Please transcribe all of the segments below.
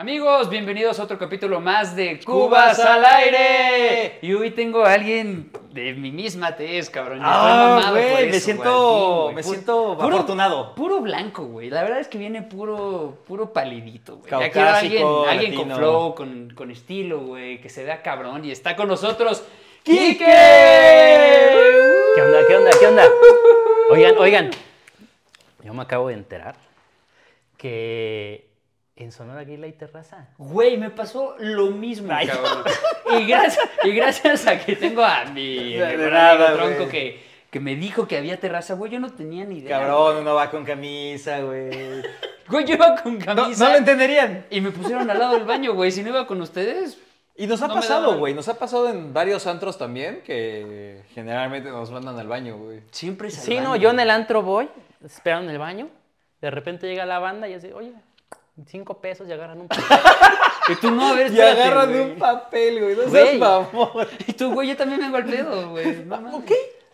Amigos, bienvenidos a otro capítulo más de Cubas al aire. Y hoy tengo a alguien de mi misma tez, cabrón. Ah, mamado por güey, me eso, siento, güey, me siento puro- afortunado. Puro blanco, güey. La verdad es que viene puro, puro palidito, güey. Ya quiero a alguien, alguien con latino. flow, con, con estilo, güey, que se vea cabrón. Y está con nosotros. ¡Quique! ¿Qué onda? ¿Qué onda? ¿Qué onda? Oigan, oigan. Yo me acabo de enterar que en Sonora Aguila hay terraza. Güey, me pasó lo mismo, Ay. cabrón. Y gracias, y gracias a que tengo a mi mejor nada, Tronco güey. que, que me dijo que había terraza, güey, yo no tenía ni idea. Cabrón, uno va con camisa, güey. Güey, yo iba con No, camisa no lo entenderían. y me pusieron al lado del baño, güey. Si no iba con ustedes, Y nos ha No pasado, güey. Nos ha pasado en varios antros también que generalmente nos mandan al baño, güey. siempre es al Sí, no, yo en el antro voy, espero en el baño, de repente llega la banda y así, oye, cinco pesos y agarran un Y tú no, a ver, Y espérate, agarran güey. un papel, güey. No seas mamón. Y tú, güey, yo también vengo al pedo, güey. No mames.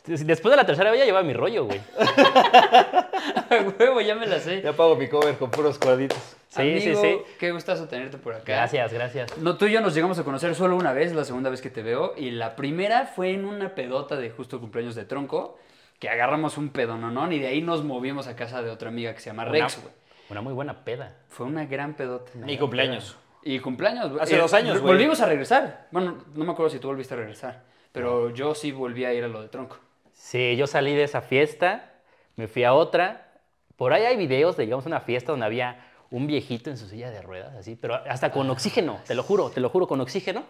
Después de la tercera vez ya lleva mi rollo, güey. A huevo, ya me la sé. Ya pago mi cover con puros cuadritos. Sí, Amigo, sí, sí. Qué gustazo tenerte por acá. Gracias, gracias. No, tú y yo nos llegamos a conocer solo una vez, la segunda vez que te veo, y la primera fue en una pedota de justo cumpleaños de tronco, que agarramos un pedononón y de ahí nos movimos a casa de otra amiga que se llama Rex, güey. Una muy buena peda. Fue una gran pedota. Mi cumpleaños. Y cumpleaños. Hace dos años, güey. Volvimos a regresar. Bueno, no me acuerdo si tú volviste a regresar, pero yo sí volví a ir a lo de tronco. Sí, yo salí de esa fiesta, me fui a otra. Por ahí hay videos de, digamos, una fiesta donde había un viejito en su silla de ruedas, así, pero hasta con oxígeno, te lo juro, te lo juro, con oxígeno.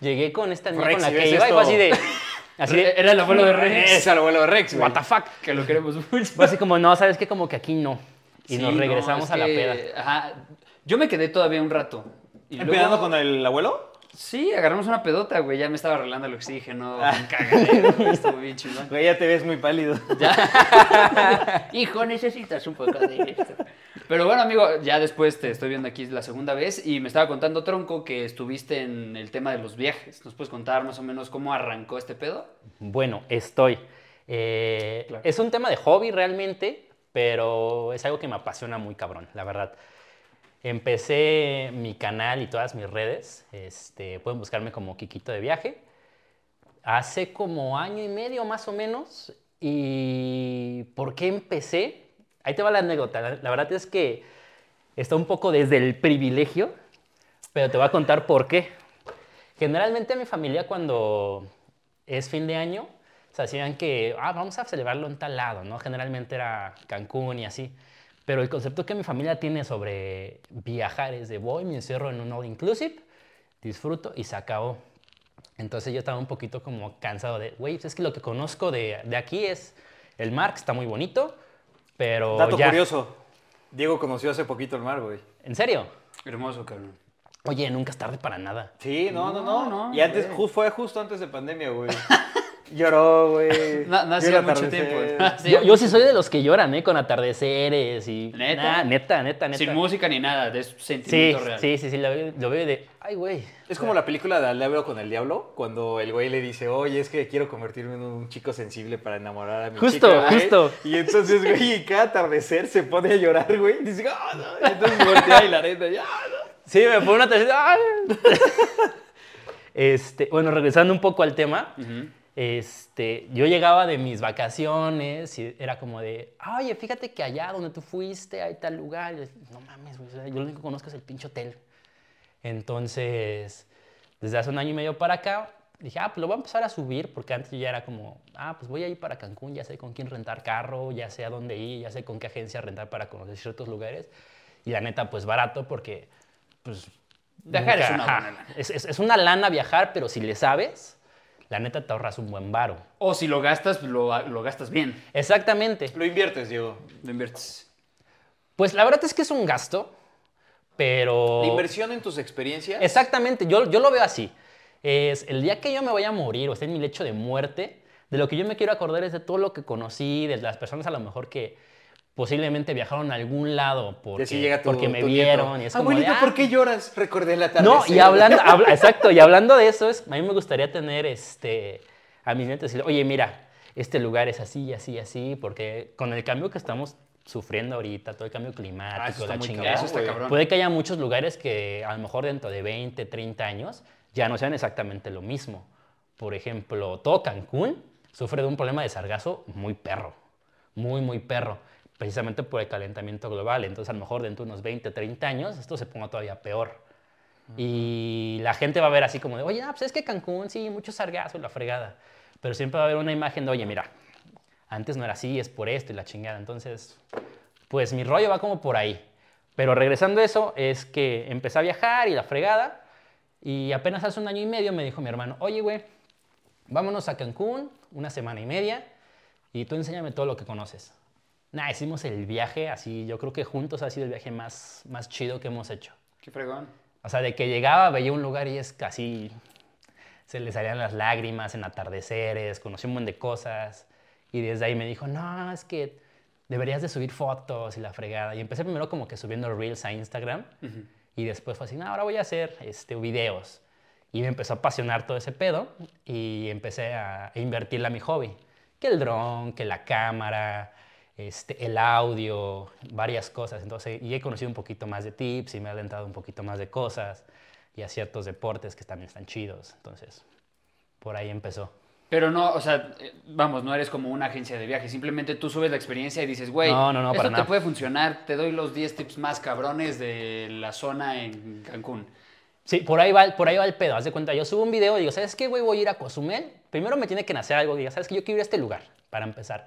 Llegué con esta niña Rex, con la que iba y fue así de... Así de Era el abuelo de Rex. Es el abuelo de Rex, güey. what the fuck. Que lo queremos mucho. Fue así como, no, ¿sabes qué? Como que aquí no. Y Sí, nos no, regresamos es a la que, peda. Ajá. Yo me quedé todavía un rato. Y luego- ¿Empedando con el abuelo? Sí, agarramos una pedota, güey. Ya me estaba arreglando el oxígeno. Ah. un cagadero, güey, Estuvo bien chingón. Güey, ya te ves muy pálido. Hijo, necesitas un poco de esto. Pero bueno, amigo, ya después te estoy viendo aquí la segunda vez y me estaba contando Tronco que estuviste en el tema de los viajes. ¿Nos puedes contar más o menos cómo arrancó este pedo? Bueno, estoy. Eh, Claro. Es un tema de hobby realmente, pero es algo que me apasiona muy cabrón, la verdad. Empecé mi canal y todas mis redes, este, pueden buscarme como Kikito de Viaje, hace como año y medio más o menos. ¿Y por qué empecé? Ahí te va la anécdota. La, la verdad es que está un poco desde el privilegio, pero te voy a contar por qué. Generalmente mi familia cuando es fin de año, se hacían que, ah, vamos a celebrarlo en tal lado, ¿no? Generalmente era Cancún y así. Pero el concepto que mi familia tiene sobre viajar es de voy, me encierro en un all inclusive, disfruto y se acabó. Entonces yo estaba un poquito como cansado de, güey, pues es que lo que conozco de, de aquí es el mar, que está muy bonito, pero Dato ya. curioso. Diego conoció hace poquito el mar, güey. ¿En serio? Hermoso, cabrón. Oye, nunca es tarde para nada. Sí, no, no, No, no. no, y antes, güey. fue justo antes de pandemia, güey. Lloró, güey. No, no hacía mucho tiempo. No Yo, yo sí soy de los que lloran, ¿eh? Con atardeceres y... ¿Neta? Nah, neta, neta, neta. Sin música ni nada, de Sí, sentimiento real. sí, sí, sí, lo veo, lo veo de, ay, güey. Es como la película de Al diablo con el diablo, cuando el güey le dice, oye, es que quiero convertirme en un chico sensible para enamorar a mi Justo, chica, güey". justo. Y entonces, güey, y cada atardecer se pone a llorar, güey. Y dice, ah, no. Y entonces voltea y la neta, ya, no. Sí, me pone una tercera. ¡ay! Este, bueno, regresando un poco al tema, Ujú. Este, yo llegaba de mis vacaciones y era como de, oye, fíjate que allá donde tú fuiste hay tal lugar. Yo, no mames, güey, yo lo único que conozco es el pinche hotel. Entonces, desde hace un año y medio para acá, dije, ah, pues lo voy a empezar a subir, porque antes yo ya era como, ah, pues voy a ir para Cancún, ya sé con quién rentar carro, ya sé a dónde ir, ya sé con qué agencia rentar para conocer ciertos lugares. Y la neta, pues barato, porque, pues... Viajar es una ajá, buena lana. Es, es- es una lana viajar, pero si le sabes, la neta te ahorras un buen varo. O si lo gastas, lo, lo gastas bien. Exactamente. Lo inviertes, Diego. Lo inviertes. Pues la verdad es que es un gasto, pero... La inversión en tus experiencias. Exactamente, yo, yo lo veo así. Es el día que yo me vaya a morir o esté en mi lecho de muerte, de lo que yo me quiero acordar es de todo lo que conocí, de las personas a lo mejor que posiblemente viajaron a algún lado porque, así llega tu, porque me vieron nieto. y es como de, ah, ¿por qué lloras? Recordé la tarde. No, y hablando, habla- exacto, y hablando de eso, es, a mí me gustaría tener este, a mis nietos y decirle, oye, mira, este lugar es así, así, así, porque con el cambio que estamos sufriendo ahorita, todo el cambio climático, Ah, está la chingada. está cabrón. Puede que haya muchos lugares que a lo mejor dentro de 20, 30 años ya no sean exactamente lo mismo. Por ejemplo, todo Cancún sufre de un problema de sargazo muy perro, muy, muy perro, precisamente por el calentamiento global. Entonces, a lo mejor dentro de unos 20, 30 años, esto se ponga todavía peor. Y la gente va a ver así como de, oye, ah, pues es que Cancún, sí, mucho sargazo y la fregada. Pero siempre va a haber una imagen de, oye, mira, antes no era así, es por esto y la chingada. Entonces, pues mi rollo va como por ahí. Pero regresando a eso, es que empecé a viajar y la fregada. Y apenas hace un año y medio me dijo mi hermano, oye, güey, vámonos a Cancún una semana y media y tú enséñame todo lo que conoces. Nah, hicimos el viaje así, yo creo que juntos ha sido el viaje más, más chido que hemos hecho. Qué fregón. O sea, de que llegaba, veía un lugar y es casi. Se le salían las lágrimas en atardeceres, conocí un montón de cosas. Y desde ahí me dijo, no, es que deberías de subir fotos y la fregada. Y empecé primero como que subiendo reels a Instagram. Y después fue así, no, ahora voy a hacer este, videos. Y me empezó a apasionar todo ese pedo. Y empecé a, a invertirle a mi hobby. Que el dron, que la cámara, este, el audio, varias cosas. Entonces, y he conocido un poquito más de tips y me he adentrado un poquito más de cosas y a ciertos deportes que también están chidos. Entonces, por ahí empezó. Pero no, o sea, eh, vamos, no eres como una agencia de viajes. Simplemente tú subes la experiencia y dices, güey, No, no, no, esto te nada. puede funcionar. Te doy los 10 tips más cabrones de la zona en Cancún. Sí, por ahí va, por ahí va el pedo. Haz de cuenta, yo subo un video y digo, ¿sabes qué, güey? Voy a ir a Cozumel. Primero me tiene que nacer algo. Diga, ¿sabes qué? Yo quiero ir a este lugar, para empezar.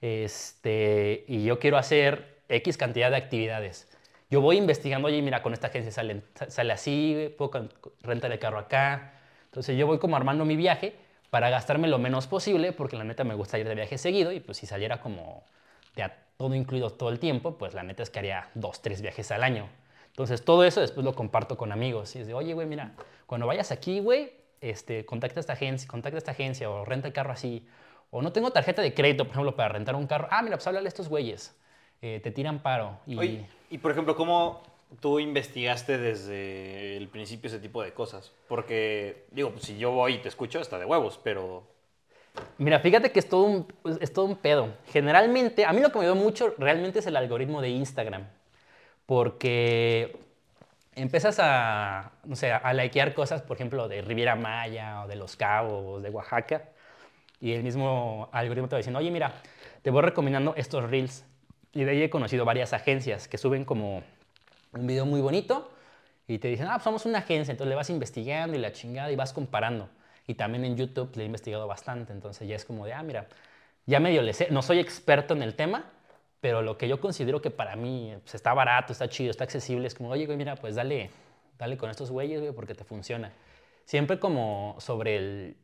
Este, y yo quiero hacer X cantidad de actividades. Yo voy investigando, oye, mira, con esta agencia sale, sale así, puedo rentar el carro acá. Entonces yo voy como armando mi viaje para gastarme lo menos posible, porque la neta me gusta ir de viaje seguido y pues si saliera como de todo incluido todo el tiempo, pues la neta es que haría dos, tres viajes al año. Entonces todo eso después lo comparto con amigos y es de, oye, güey, mira, cuando vayas aquí, güey, este, contacta esta agencia, contacta a esta agencia o renta el carro así. O no tengo tarjeta de crédito, por ejemplo, para rentar un carro. Ah, mira, pues háblale a estos güeyes. Eh, te tiran paro. Y... Oye, y por ejemplo, ¿cómo tú investigaste desde el principio ese tipo de cosas? Porque, digo, pues, si yo voy y te escucho, está de huevos, pero Mira, fíjate que es todo, un, es todo un pedo. Generalmente, a mí lo que me ayudó mucho realmente es el algoritmo de Instagram. Porque empiezas a, no sé, a likear cosas, por ejemplo, de Riviera Maya o de Los Cabos, de Oaxaca. Y el mismo algoritmo te va diciendo, oye, mira, te voy recomendando estos reels. Y de ahí he conocido varias agencias que suben como un video muy bonito y te dicen, ah, pues somos una agencia, entonces le vas investigando y la chingada y vas comparando. Y también en YouTube le he investigado bastante, entonces ya es como de, ah, mira, ya medio le sé, no soy experto en el tema, pero lo que yo considero que para mí pues, está barato, está chido, está accesible, es como, oye, güey, mira, pues dale, dale con estos güeyes, güey, porque te funciona. Siempre como sobre el,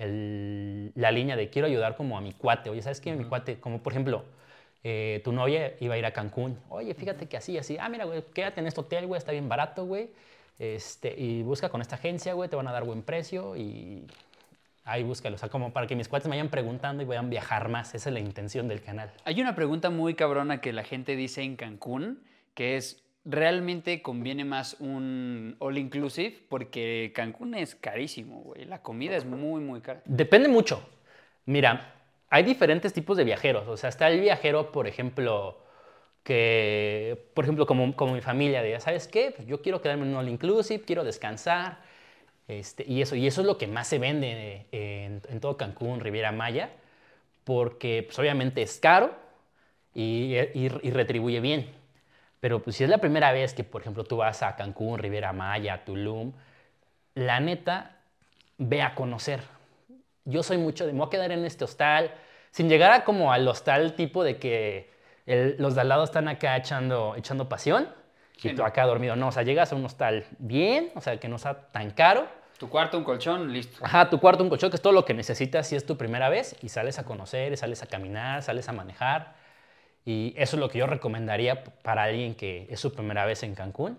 el- la línea de quiero ayudar como a mi cuate. Oye, ¿sabes qué? Mi cuate, como por ejemplo, eh, tu novia iba a ir a Cancún. Oye, fíjate que así, así. Ah, mira, güey, quédate en este hotel, güey, está bien barato, güey. Este, y busca con esta agencia, güey, te van a dar buen precio y ahí búscalo. O sea, como para que mis cuates me vayan preguntando y vayan viajar más. Esa es la intención del canal. Hay una pregunta muy cabrona que la gente dice en Cancún, que es, ¿realmente conviene más un all inclusive? Porque Cancún es carísimo, güey. La comida es muy, muy cara. Depende mucho. Mira, hay diferentes tipos de viajeros. O sea, está el viajero, por ejemplo, que, por ejemplo, como, como mi familia, de, ¿sabes qué? Pues yo quiero quedarme en un all inclusive, quiero descansar. Este, y, eso, y eso es lo que más se vende en, en todo Cancún, Riviera Maya, porque pues, obviamente es caro y, y- y retribuye bien. Pero pues, si es la primera vez que, por ejemplo, tú vas a Cancún, Riviera Maya, Tulum, la neta, ve a conocer. Yo soy mucho de, me voy a quedar en este hostal, sin llegar a como al hostal tipo de que el- los de al lado están acá echando, echando pasión y tú no. acá dormido. No, o sea, llegas a un hostal bien, o sea, que no sea tan caro. Tu cuarto, un colchón, listo. Ajá, tu cuarto, un colchón, que es todo lo que necesitas si es tu primera vez y sales a conocer, sales a caminar, sales a manejar. Y eso es lo que yo recomendaría para alguien que es su primera vez en Cancún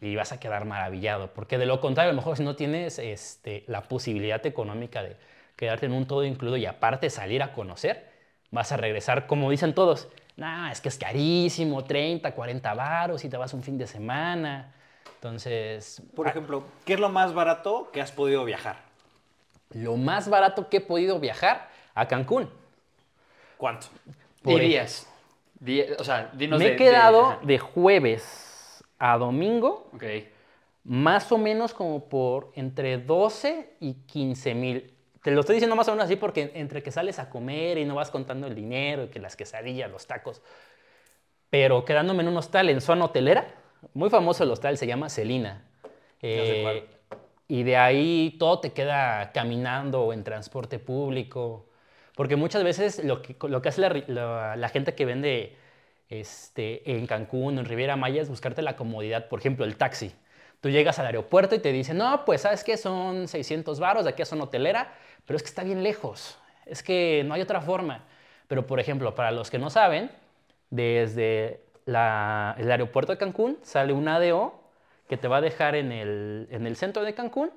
y vas a quedar maravillado. Porque de lo contrario, a lo mejor si no tienes este, la posibilidad económica de quedarte en un todo incluido y aparte salir a conocer, vas a regresar, como dicen todos, nah, es que es carísimo, 30, 40 varos y te vas un fin de semana. Entonces, por ah, ejemplo, ¿qué es lo más barato que has podido viajar? lo más barato que he podido viajar a Cancún. ¿Cuánto? Por Dirías. Di- o sea, dinos Me he de- quedado de jueves a domingo más o menos como por entre 12 y 15 mil. Te lo estoy diciendo más o menos así porque entre que sales a comer y no vas contando el dinero y que las quesadillas, los tacos. Pero quedándome en un hostal en zona hotelera, muy famoso el hostal, se llama Celina. Eh, y de ahí todo te queda caminando o en transporte público. Porque muchas veces lo que, lo que hace la, gente que vende este, en Cancún o en Riviera Maya es buscarte la comodidad. Por ejemplo, el taxi. Tú llegas al aeropuerto y te dicen, no, pues sabes que son 600 varos, de aquí a zona hotelera, pero es que está bien lejos. Es que no hay otra forma. Pero, por ejemplo, para los que no saben, desde el aeropuerto de Cancún sale un ADO que te va a dejar en el, en el centro de Cancún,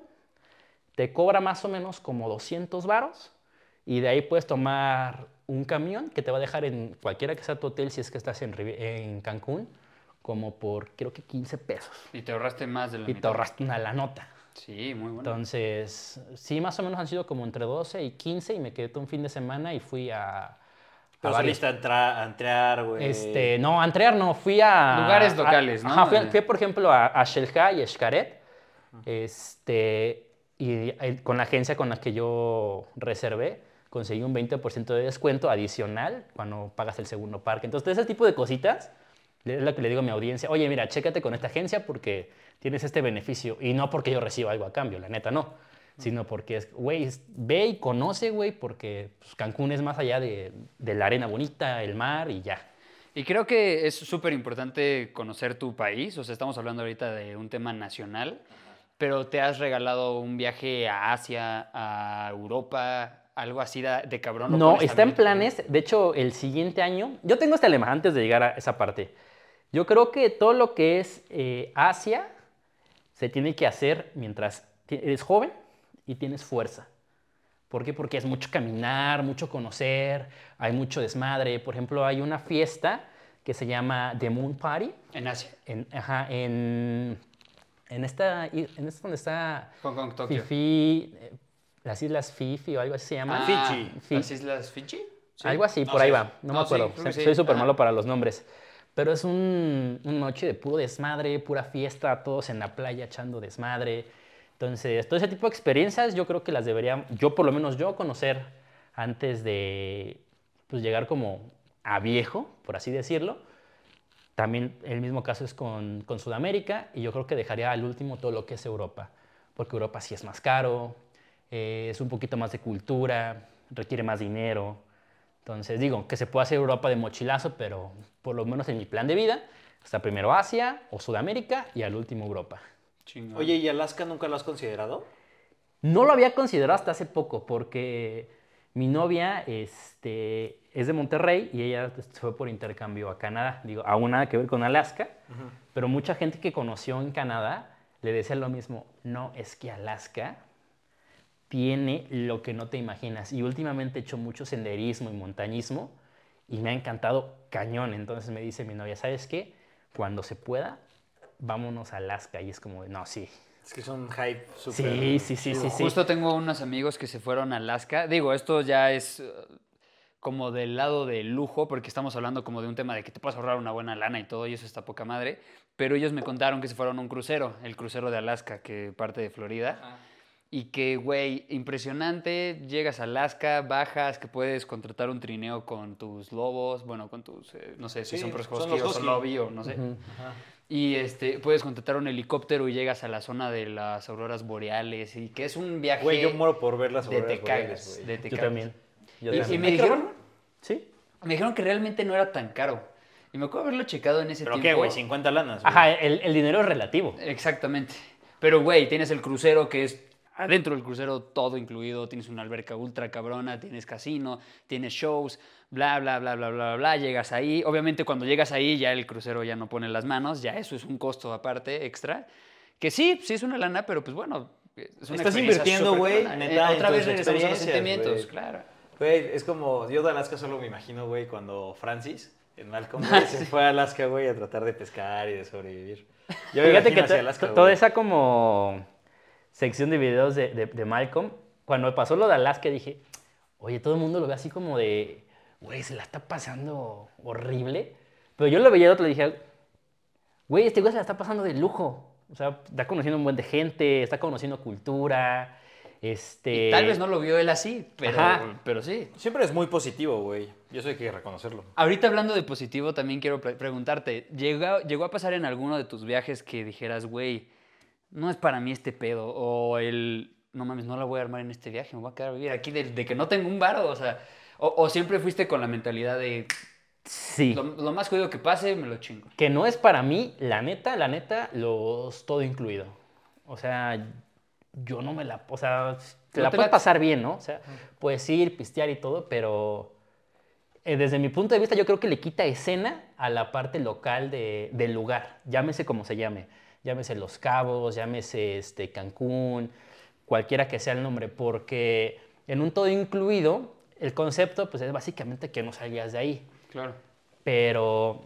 te cobra más o menos como 200 varos y de ahí puedes tomar un camión que te va a dejar en cualquiera que sea tu hotel si es que estás en, en Cancún, como por creo que 15 pesos. Y te ahorraste más de la Y te ahorraste una la nota. Sí, muy bueno. Entonces, sí, más o menos han sido como entre 12 y 15 y me quedé todo un fin de semana y fui a... a Pero varios- saliste a, entra- a entrar, güey. Este, no, a entrear no, fui a... Lugares a- locales, ¿no? Ajá, fui, fui, por ejemplo, a, a Xelha y Xcaret, este, y con la agencia con la que yo reservé, conseguí un 20% de descuento adicional cuando pagas el segundo parque. Entonces, ese tipo de cositas es lo que le digo a mi audiencia, oye, mira, chécate con esta agencia porque tienes este beneficio, y no porque yo reciba algo a cambio, la neta, no. Sino porque es, güey, ve y conoce, güey, porque pues, Cancún es más allá de, de la arena bonita, el mar y ya. Y creo que es súper importante conocer tu país. O sea, estamos hablando ahorita de un tema nacional, pero te has regalado un viaje a Asia, a Europa, algo así de, de cabrón. ¿lo No, está en planes. De hecho, el siguiente año. Yo tengo este lema antes de llegar a esa parte. Yo creo que todo lo que es eh, Asia se tiene que hacer mientras eres joven y tienes fuerza. ¿Por qué? Porque es mucho caminar, mucho conocer, hay mucho desmadre. Por ejemplo, hay una fiesta que se llama The Moon Party. En Asia. En, ajá, en, en esta, en esta donde está Hong Kong, Tokio. Fifi, eh, las islas Fifi o algo así se llama. Ah, Fiji. Fi- ¿Las Islas Fiji? Sí. Algo así, No por sé. ahí va. No, No, me sí, acuerdo. sí. Soy súper malo para los nombres. Pero es un, una noche de puro desmadre, pura fiesta, todos en la playa echando desmadre. Entonces, todo ese tipo de experiencias yo creo que las debería, yo por lo menos yo, conocer antes de pues, llegar como a viejo, por así decirlo. También el mismo caso es con, con Sudamérica y yo creo que dejaría al último todo lo que es Europa, porque Europa sí es más caro, eh, es un poquito más de cultura, requiere más dinero. Entonces digo que se puede hacer Europa de mochilazo, pero por lo menos en mi plan de vida está primero Asia o Sudamérica y al último Europa. Chingón. Oye, ¿y Alaska nunca lo has considerado? No lo había considerado hasta hace poco porque mi novia este, es de Monterrey y ella fue por intercambio a Canadá. Digo, aún nada que ver con Alaska, pero mucha gente que conoció en Canadá le decía lo mismo. No, es que Alaska tiene lo que no te imaginas. Y últimamente he hecho mucho senderismo y montañismo y me ha encantado cañón. Entonces me dice mi novia, ¿sabes qué? Cuando se pueda, vámonos a Alaska. Y es como, no, sí. Es que es un hype súper... Sí, sí, sí, sí, sí. Justo tengo unos amigos que se fueron a Alaska. Digo, esto ya es eh, como del lado del lujo, porque estamos hablando como de un tema de que te puedes ahorrar una buena lana y todo, y eso está poca madre. Pero ellos me contaron que se fueron a un crucero, el crucero de Alaska, que parte de Florida. Y que, güey, impresionante, llegas a Alaska, bajas, que puedes contratar un trineo con tus lobos, bueno, con tus, eh, no sé si Sí, son pros son husky los o son lobby o no sé. Ajá. Y este, puedes contratar un helicóptero y llegas a la zona de las auroras boreales y que es un viaje Güey, yo muero por ver las de auroras te boreales, de te Yo también. Yo Y- y, también. me Hay que dijeron. Sí. me dijeron que realmente no era tan caro. Y me acuerdo haberlo checado en ese ¿Pero tiempo. qué, güey? 50 lanas, güey. Ajá, el, el dinero es relativo. Exactamente. Pero, güey, tienes el crucero que es adentro del crucero todo incluido. Tienes una alberca ultra cabrona, tienes casino, tienes shows, bla, bla, bla, bla, bla, bla. Llegas ahí. Obviamente, cuando llegas ahí, ya el crucero ya no pone las manos. Ya eso es un costo aparte, extra. Que sí, sí es una lana, pero pues bueno. Es una Estás invirtiendo, güey, Eh, Otra vez regresamos a los sentimientos, güey. claro. Güey, es como, yo de Alaska solo me imagino, güey, cuando Francis, en Malcolm, güey, se fue a Alaska, güey, a tratar de pescar y de sobrevivir. Yo Fíjate que Alaska, toda esa como sección de videos de, de- de Malcolm, cuando pasó lo de Alaska dije, oye, todo el mundo lo ve así como de, güey, se la está pasando horrible. Pero yo lo veía y otro le dije, güey, este güey se la está pasando de lujo. O sea, está conociendo un buen de gente, está conociendo cultura. Este... Y tal vez no lo vio él así, pero, Ajá. pero sí. Siempre es muy positivo, güey. Y eso hay que reconocerlo. Ahorita hablando de positivo, también quiero pre- preguntarte, ¿llegó, ¿llegó a pasar en alguno de tus viajes que dijeras, güey, no es para mí este pedo? O el, no mames, no la voy a armar en este viaje, me voy a quedar a vivir aquí de, de que no tengo un varo, o sea, o, o siempre fuiste con la mentalidad de, Sí. lo, lo más jodido que pase, me lo chingo. Que no es para mí, la neta, la neta, los todo incluido. O sea, yo no me la... O sea, te No la te puedes pasar bien, ¿no? O sea, puedes ir, pistear y todo, pero eh, desde mi punto de vista yo creo que le quita escena a la parte local de- del lugar. Llámese como se llame. Llámese Los Cabos, llámese este, Cancún, cualquiera que sea el nombre, porque en un todo incluido, el concepto pues es básicamente que no salgas de ahí. Claro. Pero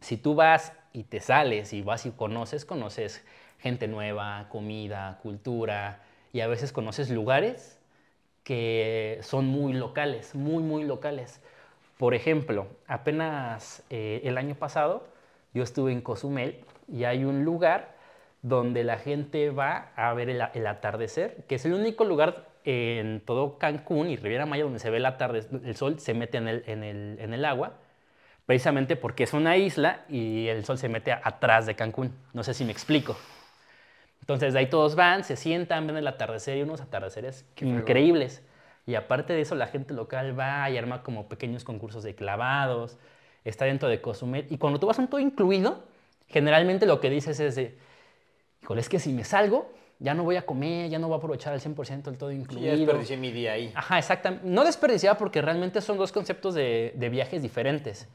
si tú vas y te sales y vas y conoces, conoces gente nueva, comida, cultura y a veces conoces lugares que son muy locales, muy, muy locales. Por ejemplo, apenas eh, el año pasado yo estuve en Cozumel y hay un lugar donde la gente va a ver el, el atardecer, que es el único lugar en todo Cancún y Riviera Maya donde se ve el atardecer, el sol se mete en el, en el- en el agua, precisamente porque es una isla y el sol se mete atrás de Cancún. No sé si me explico. Entonces de ahí todos van, se sientan, ven el atardecer y unos atardeceres increíbles. Y aparte de eso, la gente local va y arma como pequeños concursos de clavados, está dentro de Cozumel. Y cuando tú vas a un todo incluido, generalmente lo que dices es de, híjole, es que si me salgo, ya no voy a comer, ya no voy a aprovechar al 100% el todo incluido. ya desperdicié mi día ahí. Ajá, exactamente. No desperdiciaba porque realmente son dos conceptos de, de viajes diferentes.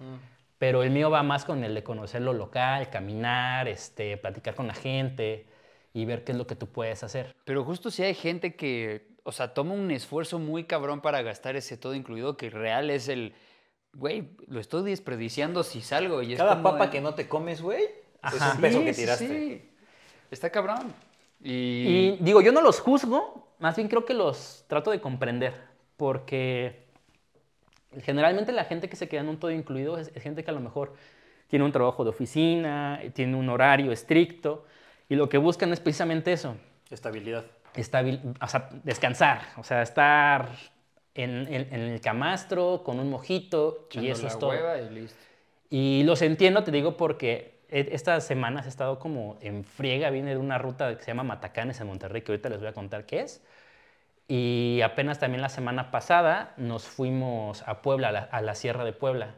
Pero el mío va más con el de conocer lo local, caminar, este, platicar con la gente y ver qué es lo que tú puedes hacer. Pero justo si hay gente que, o sea, toma un esfuerzo muy cabrón para gastar ese todo incluido, que real es el, güey, lo estoy desperdiciando si salgo. Y es Cada como papa de- que no te comes, güey, es Ajá. un peso Sí, que sí, tiraste. sí. Está cabrón. Y, Y digo, yo no los juzgo, más bien creo que los trato de comprender, porque generalmente la gente que se queda en un todo incluido es, es gente que a lo mejor tiene un trabajo de oficina, tiene un horario estricto, y lo que buscan es precisamente eso, Estabilidad. estabil, o sea, descansar, o sea, estar en, en- en el camastro con un mojito y echando eso la es todo. hueva y listo. Y los entiendo, te digo, porque estas semanas he estado como en friega, viene de una ruta que se llama Matacanes en Monterrey, que ahorita les voy a contar qué es. Y apenas también la semana pasada nos fuimos a Puebla, a la, Sierra de Puebla.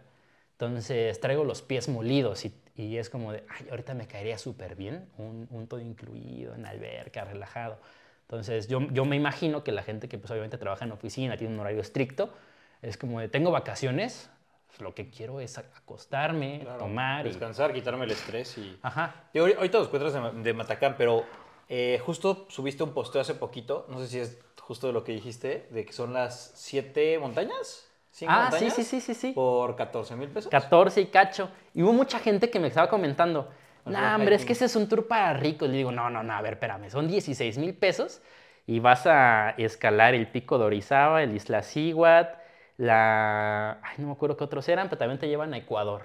Entonces traigo los pies molidos y, y es como de, ay, ahorita me caería súper bien, un, un todo incluido, en alberca, relajado. Entonces yo, yo me imagino que la gente que pues obviamente trabaja en oficina, tiene un horario estricto, es como de, tengo vacaciones, pues, lo que quiero es acostarme, Claro, tomar y... Descansar, quitarme el estrés y... Ajá. Ahori- ahorita los cuentas de, de Matacán, pero eh, justo subiste un posteo hace poquito, no sé si es justo lo que dijiste, de que son las siete montañas. ¿Cinco Ah, sí, montañas? sí, sí, sí, sí. Por 14 mil pesos. 14 y cacho. Y hubo mucha gente que me estaba comentando, no, rock hombre, es que ese es un tour para ricos. Le digo, no, no, no, a ver, espérame, son 16 mil pesos y vas a escalar el pico de Orizaba, el Isla Siguat, la... Ay, no me acuerdo qué otros eran, pero también te llevan a Ecuador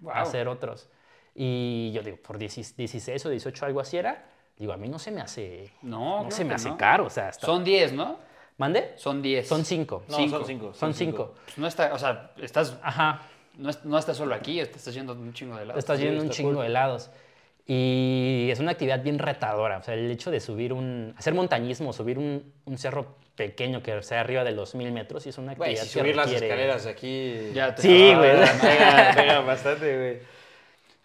a Wow. hacer otros. Y yo digo, por 10 16 o 18, algo así era. Digo, a mí no se me hace... No, No, se me hace no. caro, o sea, está... Son 10, ¿no? ¿Mande? Son 10. Son 5. No, cinco. son cinco. Son 5. Pues no está, o sea, estás, Ajá. no, no estás solo aquí, estás yendo un chingo de lado. Estás sí, yendo un chingo cool. de helados. Y es una actividad bien retadora. O sea, el hecho de subir un. hacer montañismo, subir un, un cerro pequeño que sea arriba de los mil metros, y es una Güey, actividad si que subir las requiere- escaleras de aquí... Ya te Sí, güey. Pega, pega bastante, güey.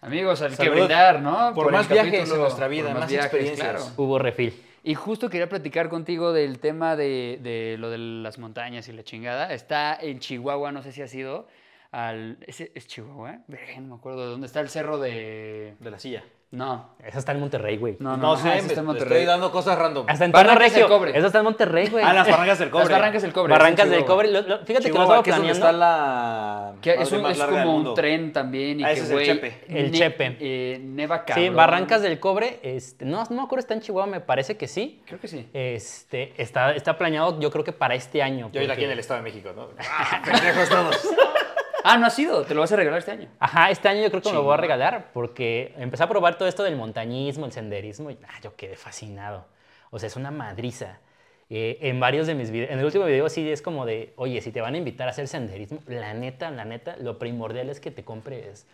Amigos, hay que brindar, ¿no? Por el más viajes capítulo, en nuestra por vida, más experiencias. Hubo refil. Y justo quería platicar contigo del tema de, de lo de las montañas y la chingada. Está en Chihuahua, no sé si ha sido al... ¿Es, es Chihuahua? Verga, no me acuerdo de dónde está el cerro de... De la silla. No, Eso está en Monterrey, güey. no, no, No, sé, me, está en te Monterrey. estoy dando cosas random. Hasta en Barrancas del. Cobre. Eso está en Monterrey, güey. Ah, las barrancas del cobre. Las Barrancas del Cobre. Barrancas del. Cobre. Lo- lo- fíjate que lo estaba es planeando. está la Que es, un- es como un tren también y Ah, que, ese es el güey, Chepe. El ne- Chepe. eh, neva cabrón. Sí, Barrancas del Cobre. Este, no, no me acuerdo, está en Chihuahua, me parece que sí. Creo que sí. Este, está, está planeado, yo creo que para este año. Yo ahorita aquí porque- en el Estado de México, ¿no? ¡Ah, pendejos todos! Ah, no has ido, te lo vas a regalar este año. Ajá, este año yo creo que me lo voy a regalar porque empecé a probar todo esto del montañismo, el senderismo y ah, yo quedé fascinado. O sea, es una madriza. Eh, en varios de mis videos, en el último video sí es como de, oye, si te van a invitar a hacer senderismo, la neta, la neta, lo primordial es que te compres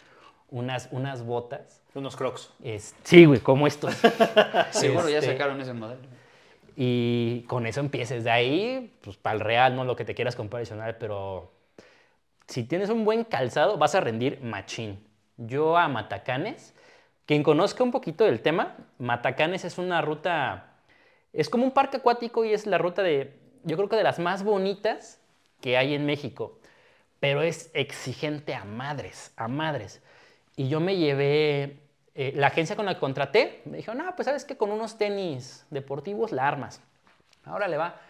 unas, unas botas. Unos crocs. Es, sí, güey, como estos. Seguro ya Este, sacaron ese modelo. Y con eso empieces. De ahí, pues para el real, no lo que te quieras comprar adicional, pero si tienes un buen calzado, vas a rendir machín. Yo a Matacanes, quien conozca un poquito del tema, Matacanes es una ruta, es como un parque acuático y es la ruta de, yo creo que de las más bonitas que hay en México, pero es exigente a madres, a madres. Y yo me llevé, eh, la agencia con la que contraté, me dijo, no, pues sabes que con unos tenis deportivos la armas. Ahora le va.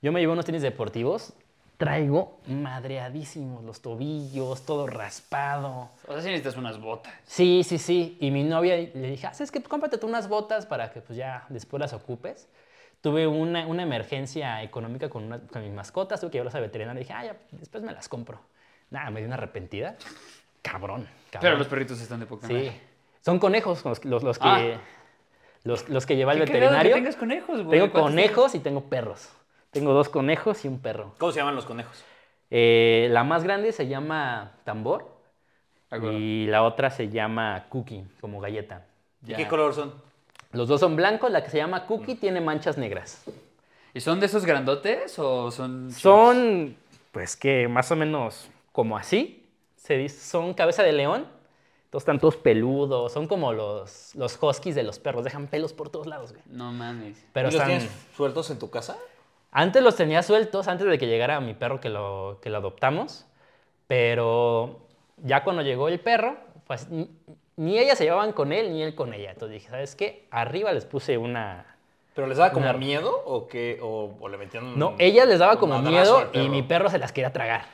Yo me llevé unos tenis deportivos, traigo madreadísimos los tobillos, todo raspado. O sea, si necesitas unas botas. Sí, sí, sí. Y mi novia le dije, ¿sabes qué? Cómprate tú unas botas para que pues ya después las ocupes. Tuve una, una emergencia económica con, una- con mis mascotas, tuve que llevarlas al veterinario. Dije, ah, ya, después me las compro. Nada, me di una arrepentida. Cabrón, cabrón. Pero los perritos están de poca Sí. Son conejos los, los, los que, Ah. los, los que lleva el cagado que veterinario. tengas conejos, güey. Tengo ¿Cuántos conejos y tengo perros. Tengo dos conejos y un perro. ¿Cómo se llaman los conejos? Eh, la más grande se llama Tambor acuerdo. y la otra se llama Cookie, como galleta. ¿Y Ya. qué color son? Los dos son blancos, la que se llama Cookie tiene manchas negras. ¿Y son de esos grandotes o son.? Son, pues que más o menos como así. Se dice, son cabeza de león. Todos están todos peludos. Son como los, los huskies de los perros. Dejan pelos por todos lados, güey. No mames. Pero ¿Y los están... tienes sueltos en tu casa? Antes los tenía sueltos, antes de que llegara mi perro que lo, que lo adoptamos. Pero ya cuando llegó el perro, pues ni, ni ellas se llevaban con él, ni él con ella. Entonces dije, ¿sabes qué? Arriba les puse una... ¿Pero les daba como Una- miedo o qué? ¿O, o le metían No, ellas les daba como miedo y mi perro se las quería tragar.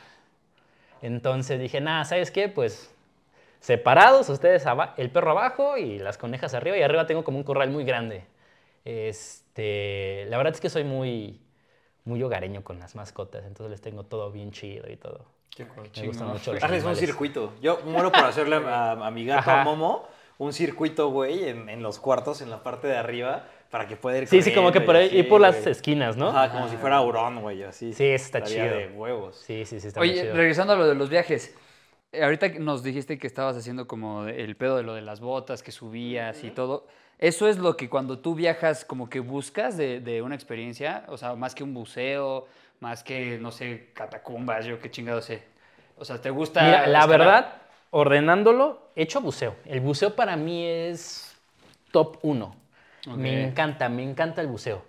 Entonces dije, nada, ¿sabes qué? Pues separados, ustedes el perro abajo y las conejas arriba. Y arriba tengo como un corral muy grande. Este, la verdad es que soy muy, muy hogareño con las mascotas, entonces les tengo todo bien chido y todo. Qué Me chingón. gustan mucho los Hazles un circuito. Yo muero por hacerle a, a mi gato, Ajá. a Momo, un circuito, güey, en, en los cuartos, en la parte de arriba, para que pueda ir Sí, sí, como que por ahí, así, ir por las güey. esquinas, ¿no? Ajá, como si fuera Aurón, güey, así. Sí, está chido. de huevos. Sí, sí, sí, está muy Oye, chido. regresando a lo de los viajes. eh, Ahorita nos dijiste que estabas haciendo como el pedo de lo de las botas, que subías y todo. ¿Eso es lo que cuando tú viajas como que buscas de, de una experiencia? O sea, más que un buceo, más que, no sé, catacumbas, yo qué chingado sé. O sea, ¿te gusta Mira, la verdad, ordenándolo, he hecho buceo. El buceo para mí es top uno. Me encanta, me encanta el buceo.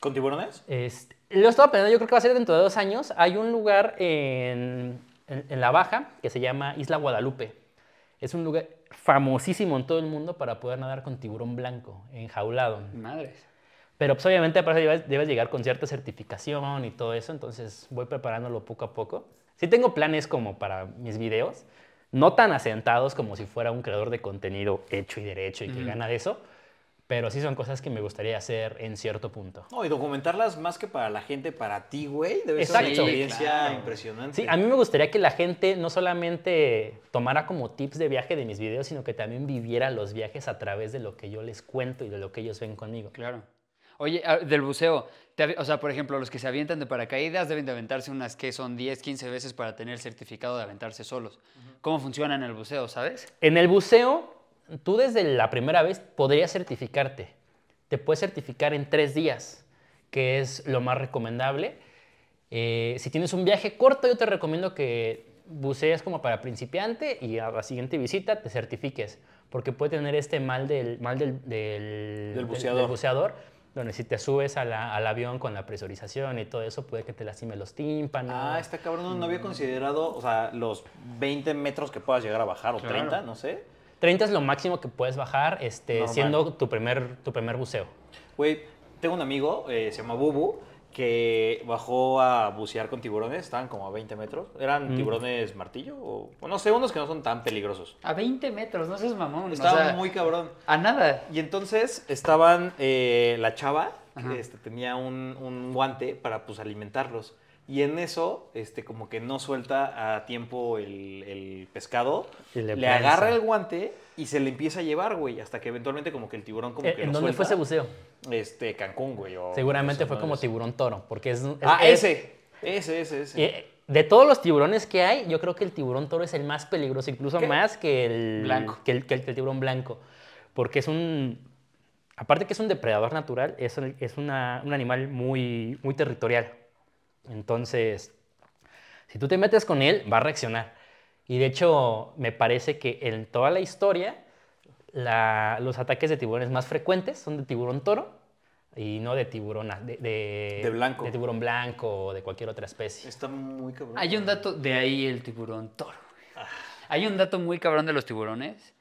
¿Con tiburones? Este, lo estaba planeando, yo creo que va a ser dentro de dos años. Hay un lugar en, en- en La Baja que se llama Isla Guadalupe. Es un lugar famosísimo en todo el mundo para poder nadar con tiburón blanco, enjaulado. Madres. Pero pues obviamente para eso debes, debes llegar con cierta certificación y todo eso, entonces voy preparándolo poco a poco. Sí tengo planes como para mis videos, no tan asentados como si fuera un creador de contenido hecho y derecho y que gana de eso, pero sí son cosas que me gustaría hacer en cierto punto. No, y documentarlas más que para la gente, para ti, güey, debe ser una experiencia Claro. impresionante. Sí, a mí me gustaría que la gente no solamente tomara como tips de viaje de mis videos, sino que también viviera los viajes a través de lo que yo les cuento y de lo que ellos ven conmigo. Claro. Oye, ah, del buceo, te o sea, por ejemplo, los que se avientan de paracaídas deben de aventarse unas que son 10, 15 veces para tener el certificado de aventarse solos. ¿Cómo funciona en el buceo, sabes? En el buceo, tú desde la primera vez podrías certificarte. Te puedes certificar en tres días, que es lo más recomendable. Eh, si tienes un viaje corto, yo te recomiendo que bucees como para principiante y a la siguiente visita te certifiques, porque puede tener este mal del, mal del, del, Del buceador. buceador, donde si te subes a la- al avión con la presurización y todo eso, puede que te lastime los tímpanos. Ah, está cabrón, no había considerado, o sea, los 20 metros que puedas llegar a bajar, o Claro. 30, no sé. 30 es lo máximo que puedes bajar este, Normal. siendo tu primer, tu primer buceo. Güey, tengo un amigo, eh, se llama Bubu, que bajó a bucear con tiburones, estaban como a 20 metros. ¿Eran Mm. tiburones martillo? O, o no sé, unos que no son tan peligrosos. A 20 metros, no seas mamón. o Estaba sea, muy cabrón. A nada. Y entonces estaban, eh, la chava, Ajá. este, tenía un, un guante para pues alimentarlos. Y en eso, este, como que no suelta a tiempo el, el pescado, le agarra el guante y se le empieza a llevar, güey, hasta que eventualmente como que el tiburón como ¿En que en lo dónde fue ese buceo? Este, Cancún, güey. o- Seguramente fue no como es- tiburón toro, porque es... es- Ah, es- ese. Ese, ese, ese. eh, De todos los tiburones que hay, yo creo que el tiburón toro es el más peligroso, incluso ¿Qué? más que el, Blanco. Que el, que el- que el tiburón blanco. Porque es un. Aparte que es un depredador natural, es, un- es una- un animal muy, muy territorial. Entonces, si tú te metes con él, va a reaccionar. Y de hecho, me parece que en toda la historia, la- los ataques de tiburones más frecuentes son de tiburón toro y no de tiburón de, de- De blanco. de tiburón blanco o de cualquier otra especie. Está muy cabrón. Hay un dato de ahí el tiburón toro. Ah. Hay un dato muy cabrón de los tiburones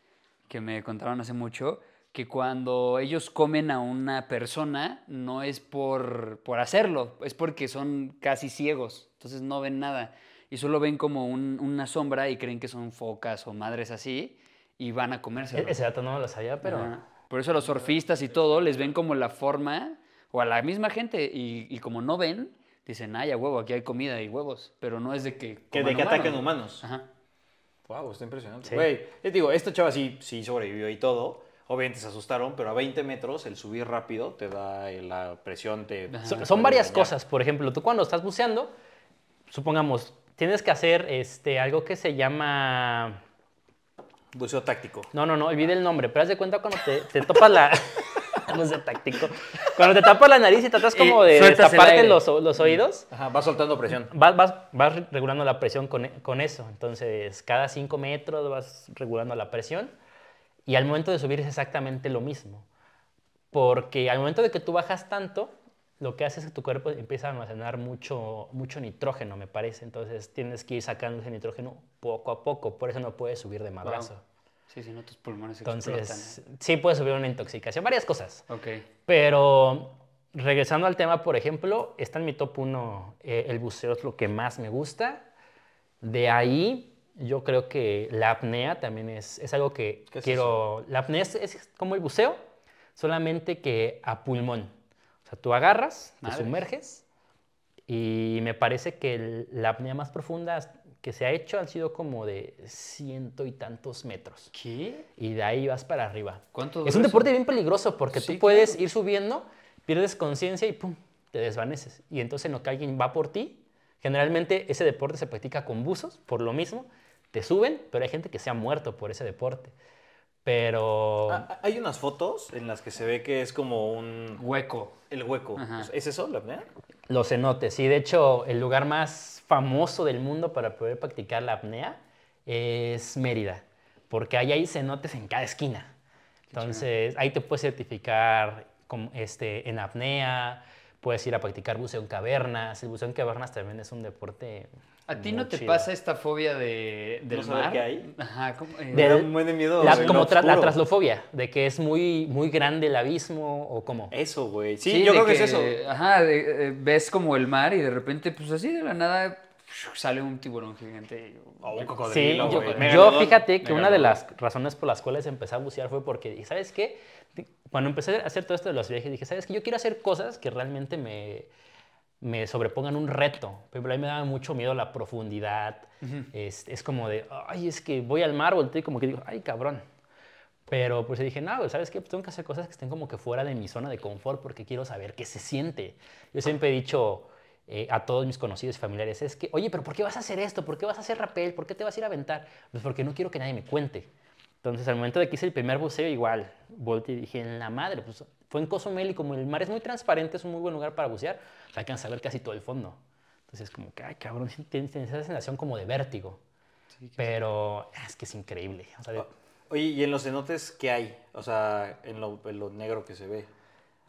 que me contaron hace mucho, que cuando ellos comen a una persona no es por, por hacerlo, es porque son casi ciegos, entonces no ven nada y solo ven como un- una sombra y creen que son focas o madres así y van a comérselo. E- Ese dato no lo sabía, pero... Ajá. Por eso los surfistas y todo les ven como la forma, o a la misma gente, y, y como no ven, dicen, ay, a huevo, aquí hay comida y huevos, pero no es de que... Que de que humanos. ataquen humanos. Ajá. Wow, está impresionante. Sí. Güey, les digo, esta chava sí, sí sobrevivió y todo. Obviamente se asustaron, pero a 20 metros el subir rápido te da la presión, te... Son, te son puede varias dañar. cosas. Por ejemplo, tú cuando estás buceando, supongamos, tienes que hacer este, algo que se llama... Buceo táctico. No, no, no, olvide el nombre, pero haz de cuenta cuando te, te topas la... no sé, táctico. Cuando te tapas la nariz y tratas como de taparte los, los oídos, Ajá, va soltando presión. vas, vas, vas regulando la presión con, con eso. Entonces, cada 5 metros vas regulando la presión y al momento de subir es exactamente lo mismo. Porque al momento de que tú bajas tanto, lo que hace es que tu cuerpo empieza a almacenar mucho, mucho nitrógeno, me parece. Entonces, tienes que ir sacando ese nitrógeno poco a poco. Por eso no puedes subir de madrazo. Sí, si no, tus pulmones Entonces, sí puedes subir una intoxicación, varias cosas. explotan. Ok. Pero regresando al tema, por ejemplo, está en mi top 1 el buceo es lo que más me gusta. De ahí yo creo que la apnea también es, es algo que ¿Qué es quiero... La apnea es, es como el buceo, solamente que a pulmón. O sea, tú agarras, te sumerges y me parece que el- la apnea más profunda que se ha hecho han sido como de ciento y tantos metros. ¿Qué? Y de ahí vas para arriba. ¿Cuánto Es un eso? deporte bien peligroso porque Sí, tú puedes claro. ir subiendo, pierdes conciencia y pum, te desvaneces. Y entonces en lo que alguien va por ti, generalmente ese deporte se practica con buzos, por lo mismo, te suben, pero hay gente que se ha muerto por ese deporte. Pero Ah, hay unas fotos en las que se ve que es como un... Hueco. El hueco. Ajá. ¿Es eso, la apnea? los cenotes, y de hecho el lugar más famoso del mundo para poder practicar la apnea es Mérida, porque ahí hay cenotes en cada esquina. Entonces ahí te puedes certificar este, en apnea, puedes ir a practicar buceo en cavernas. El buceo en cavernas también es un deporte. ¿A ti no te chido. pasa esta fobia de, del ¿No saber mar? qué hay? Ajá, ¿cómo? Eh, De- Me da un buen de miedo. La- como tra- traslofobia, de que es muy, muy grande el abismo o cómo. Eso, güey. Sí, sí, yo creo que, es eso. Ajá, de- eh, ves como el mar y de repente, pues así de la nada, sale un tiburón gigante. y- O un Sí, cocodrilo, yo, güey. yo Megalodón. fíjate que una de las razones por las cuales empecé a bucear fue porque, dije, ¿sabes qué? Cuando empecé a hacer todo esto de los viajes, dije, ¿sabes qué? Yo quiero hacer cosas que realmente me, me sobrepongan un reto. Por ejemplo, a mí me daba mucho miedo la profundidad. es, es como de, ay, es que voy al mar, volteo y como que digo, ay, cabrón. Pero pues dije, no, ¿sabes qué? Pues tengo que hacer cosas que estén como que fuera de mi zona de confort porque quiero saber qué se siente. Yo siempre he dicho eh, a todos mis conocidos y familiares, es que, oye, pero ¿por qué vas a hacer esto? ¿Por qué vas a hacer rappel? ¿Por qué te vas a ir a aventar? Pues porque no quiero que nadie me cuente. Entonces, al momento de que hice el primer buceo, igual, volteé y dije, en la madre, pues fue en Cozumel y como el mar es muy transparente, es un muy buen lugar para bucear, se alcanza a ver casi todo el fondo. Entonces, como que, ay, cabrón, sí tienes, esa sensación como de vértigo. Pero ah, es que es increíble. O sea, de- Oye, ¿y en los cenotes qué hay? O sea, en lo, en lo negro que se ve.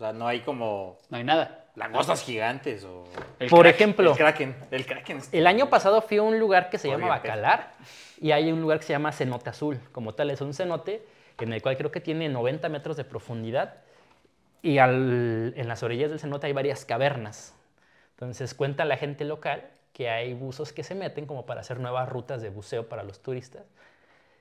O sea, no hay como No hay nada. langostas gigantes o... El Por crack. ejemplo, El kraken. El kraken. está- El año pasado fui a un lugar que se llama Podría ser. Bacalar y hay un lugar que se llama Cenote Azul. Como tal, es un cenote en el cual creo que tiene 90 metros de profundidad y al- en las orillas del cenote hay varias cavernas. Entonces cuenta la gente local que hay buzos que se meten como para hacer nuevas rutas de buceo para los turistas.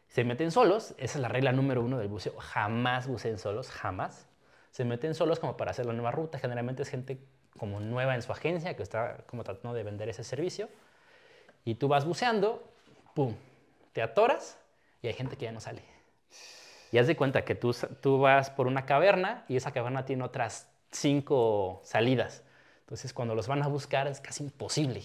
Se meten solos, esa es la regla número uno del buceo, jamás buceen solos, jamás. Se meten solos como para hacer la nueva ruta, generalmente es gente como nueva en su agencia, que está como tratando de vender ese servicio. Y tú vas buceando, ¡pum! Te atoras y hay gente que ya no sale. Y haz de cuenta que tú, tú vas por una caverna y esa caverna tiene otras cinco salidas. Entonces, cuando los van a buscar es casi imposible.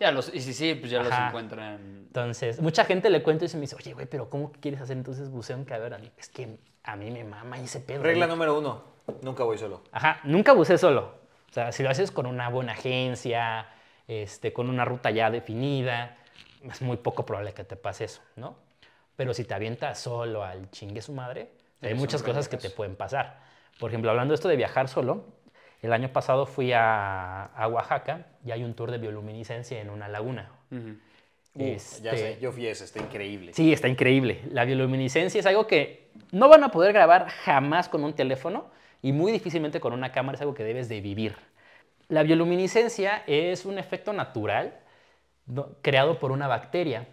Ya los, y si sí, pues ya los Ajá. encuentran. Entonces, mucha gente le cuento y se me dice, oye, güey, pero ¿cómo quieres hacer entonces buceo en caverna? Es que a mí me mama ese pedo. Regla güey. número uno, nunca voy solo. Ajá, nunca buceé solo. O sea, si lo haces con una buena agencia, este, con una ruta ya definida, es muy poco probable que te pase eso, ¿no? Pero si te avientas solo al chingue su madre, hay Eres un muchas cosas que te pueden pasar. Por ejemplo, hablando de esto de viajar solo, el año pasado fui a, a Oaxaca y hay un tour de bioluminiscencia en una laguna. Uh, Ya Este, sé, yo fui a ese, está increíble. Sí, está increíble. La bioluminiscencia es algo que no van a poder grabar jamás con un teléfono y muy difícilmente con una cámara, es algo que debes de vivir. La bioluminiscencia es un efecto natural no- creado por una bacteria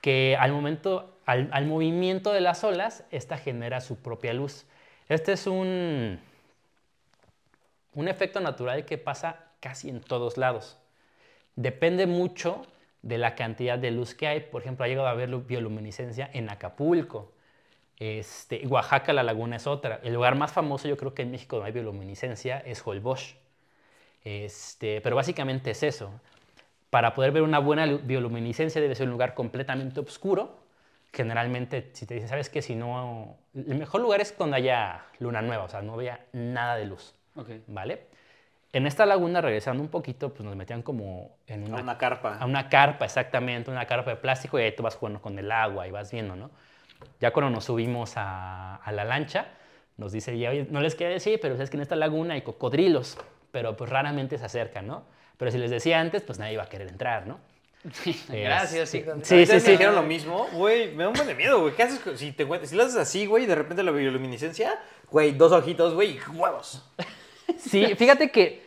que al momento, al, al movimiento de las olas, esta genera su propia luz. Este es un, un efecto natural que pasa casi en todos lados. Depende mucho de la cantidad de luz que hay. Por ejemplo, ha llegado a haber lu- bioluminiscencia en Acapulco. Este, Oaxaca, la laguna es otra. El lugar más famoso, yo creo que en México donde hay bioluminiscencia, es Holbox. Este, pero básicamente es eso. Para poder ver una buena lu- bioluminiscencia debe ser un lugar completamente oscuro. Generalmente, si te dicen, ¿sabes qué? Si no... El mejor lugar es donde haya luna nueva, o sea, no vea nada de luz. Ok. ¿Vale? En esta laguna, regresando un poquito, pues nos metían como en A una, una carpa. a una carpa, exactamente, una carpa de plástico y ahí tú vas jugando con el agua y vas viendo, ¿no? Ya cuando nos subimos a, a la lancha, nos dice, oye, no les quería decir, pero es que en esta laguna hay cocodrilos, pero pues raramente se acercan, ¿no? Pero si les decía antes, pues nadie iba a querer entrar, ¿no? Gracias, Sí, ¿Ustedes sí, me sí. dijeron lo mismo? Güey, me da un buen de miedo, güey. ¿Qué haces si te Si lo haces así, güey, de repente la bioluminiscencia, güey, dos ojitos, güey, y huevos. Sí, fíjate que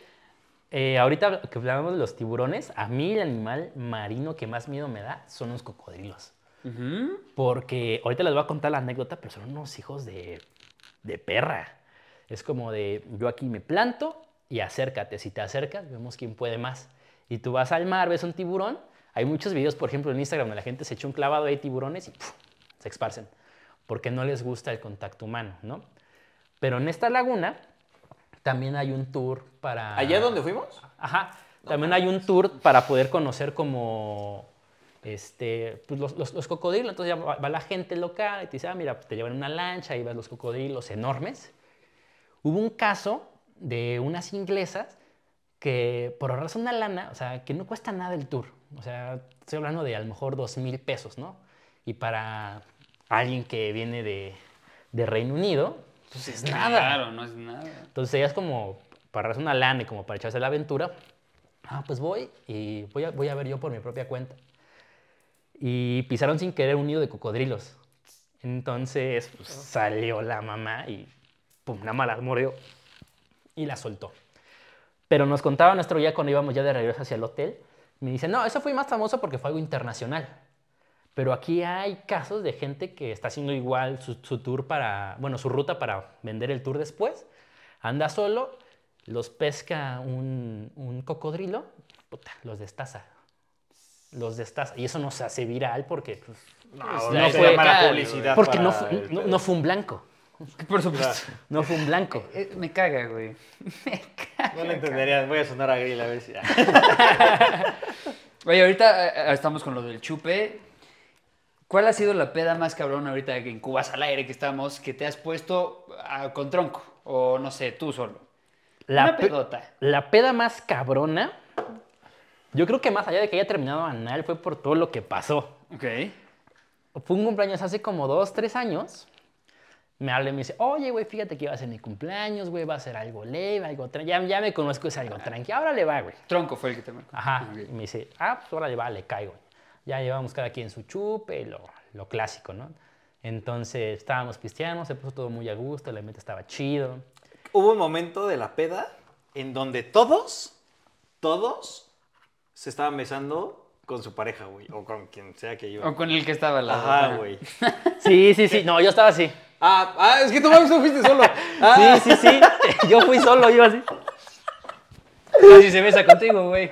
eh, ahorita que hablamos de los tiburones, a mí el animal marino que más miedo me da son los cocodrilos. Porque ahorita les voy a contar la anécdota, pero son unos hijos de, de perra. Es como de, yo aquí me planto y acércate. Si te acercas, vemos quién puede más. Y tú vas al mar, ves un tiburón. Hay muchos videos, por ejemplo, en Instagram, donde la gente se echa un clavado de tiburones y ¡puf! se esparcen. Porque no les gusta el contacto humano, ¿no? Pero en esta laguna también hay un tour para... ¿Allá donde fuimos? Ajá. También hay un tour para poder conocer como este, pues los, los- los cocodrilos. Entonces ya va, va la gente local y te dice, ah, mira, pues te llevan una lancha y ves los cocodrilos enormes. Hubo un caso de unas inglesas que por ahorrarse una lana, o sea, que no cuesta nada el tour. O sea, estoy hablando de a lo mejor dos mil pesos, ¿no? Y para alguien que viene de, de Reino Unido, pues es nada. Claro, no es nada. Entonces ella es como para darse una lana y como para echarse la aventura. Ah, pues voy y voy a, voy a ver yo por mi propia cuenta. Y pisaron sin querer un nido de cocodrilos. Entonces pues, salió la mamá y pum, la mala mordió y la soltó. Pero nos contaba nuestro guía cuando íbamos ya de regreso hacia el hotel. Me dice, no, eso fue más famoso porque fue algo internacional. Pero aquí hay casos de gente que está haciendo igual su, su tour para, bueno, su ruta para vender el tour después. Anda solo, los pesca un, un cocodrilo, puta, los destaza. Los destaza. Y eso no se hace viral porque, pues, No, no no fue mala publicidad. porque no, el no, no fue un blanco. Por supuesto. No fue un blanco. Eh, Me caga, güey. Me caga. No le entenderías. Voy a sonar a Grill a ver si. Oye, ahorita eh, estamos con lo del chupe. ¿Cuál ha sido la peda más cabrón ahorita en Cubas al aire que estamos que te has puesto ah, con tronco? O no sé, tú solo. La, Una pedota. la peda más cabrona, yo creo que más allá de que haya terminado anal, fue por todo lo que pasó. Ok. Fue un cumpleaños hace como dos, tres años. Me habla y me dice, oye, güey, fíjate que iba a ser mi cumpleaños, güey, va a ser algo leve, algo tranqui. Ya, ya me conozco, es algo tranqui. Ahora le va, güey. Tronco fue el que te marcó. Ajá. Ok. Y me dice, ah, pues ahora le va, le caigo. Ya llevamos cada quien su chupe, lo, lo clásico, ¿no? Entonces estábamos pisteando, se puso todo muy a gusto, el ambiente estaba chido. Hubo un momento de la peda en donde todos, todos se estaban besando con su pareja, güey. O con quien sea que iba. O con el que estaba al lado. Ajá, güey. Sí, sí, sí. No, yo estaba así. Ah, ah, es que tú Max, tú fuiste solo. Ah, Sí, sí, sí. Yo fui solo, yo así. Casi se besa contigo, güey.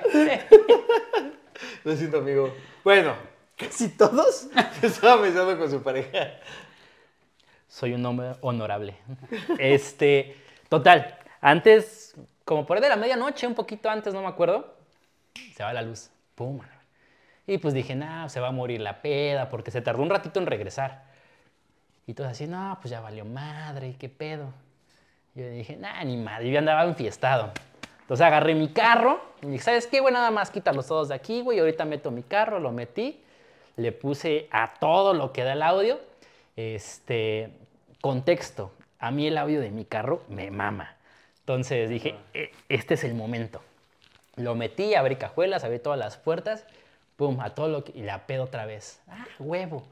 Lo siento, amigo. Bueno, casi todos estaban besando con su pareja. Soy un hombre honorable. Este, total, antes, como por ahí de la medianoche, un poquito antes, no me acuerdo, se va la luz. Pum. Y pues dije, no, se va a morir la peda, porque se tardó un ratito en regresar. Y todos así, no, pues ya valió madre, qué pedo. Yo dije, nah, ni madre, yo andaba enfiestado. Entonces agarré mi carro y dije, ¿sabes qué, güey? Nada más quítalos todos de aquí, güey. Ahorita meto mi carro, lo metí, le puse a todo lo que da el audio. Este, contexto, a mí el audio de mi carro me mama. Entonces dije, "E- este es el momento. Lo metí, abrí cajuelas, abrí todas las puertas, pum, a todo lo que... Y la pedo otra vez. ¡Ah, huevo!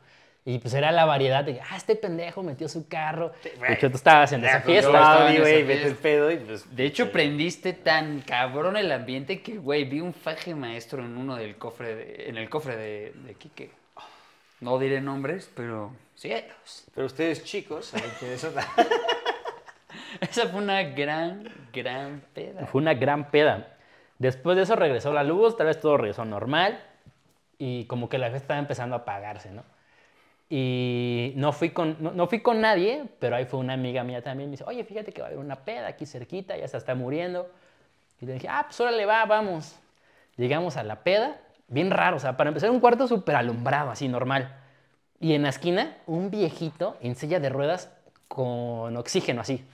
Y pues era la variedad de, ah, este pendejo metió su carro. De hecho, tú estabas en esa yo fiesta. estaba en y, esa güey, fiesta. vete el pedo y pues... De hecho, prendiste tan cabrón el ambiente que, güey, vi un faje maestro en uno del cofre, de- en el cofre de, de Quique. No diré nombres, pero cielos. Pero ustedes chicos, ahí tienes otra. Esa fue una gran, gran peda. Fue una gran peda. Después de eso regresó la luz, tal vez todo regresó normal y como que la fiesta estaba empezando a apagarse, ¿no? Y no fui, con, no, no fui con nadie, pero ahí fue una amiga mía también. Me dice, oye, fíjate que va a haber una peda aquí cerquita, ya se está muriendo. Y le dije, ah, pues órale, va, vamos. Llegamos a la peda, bien raro, o sea, para empezar un cuarto súper alumbrado, así normal. Y en la esquina, un viejito en silla de ruedas con oxígeno, así.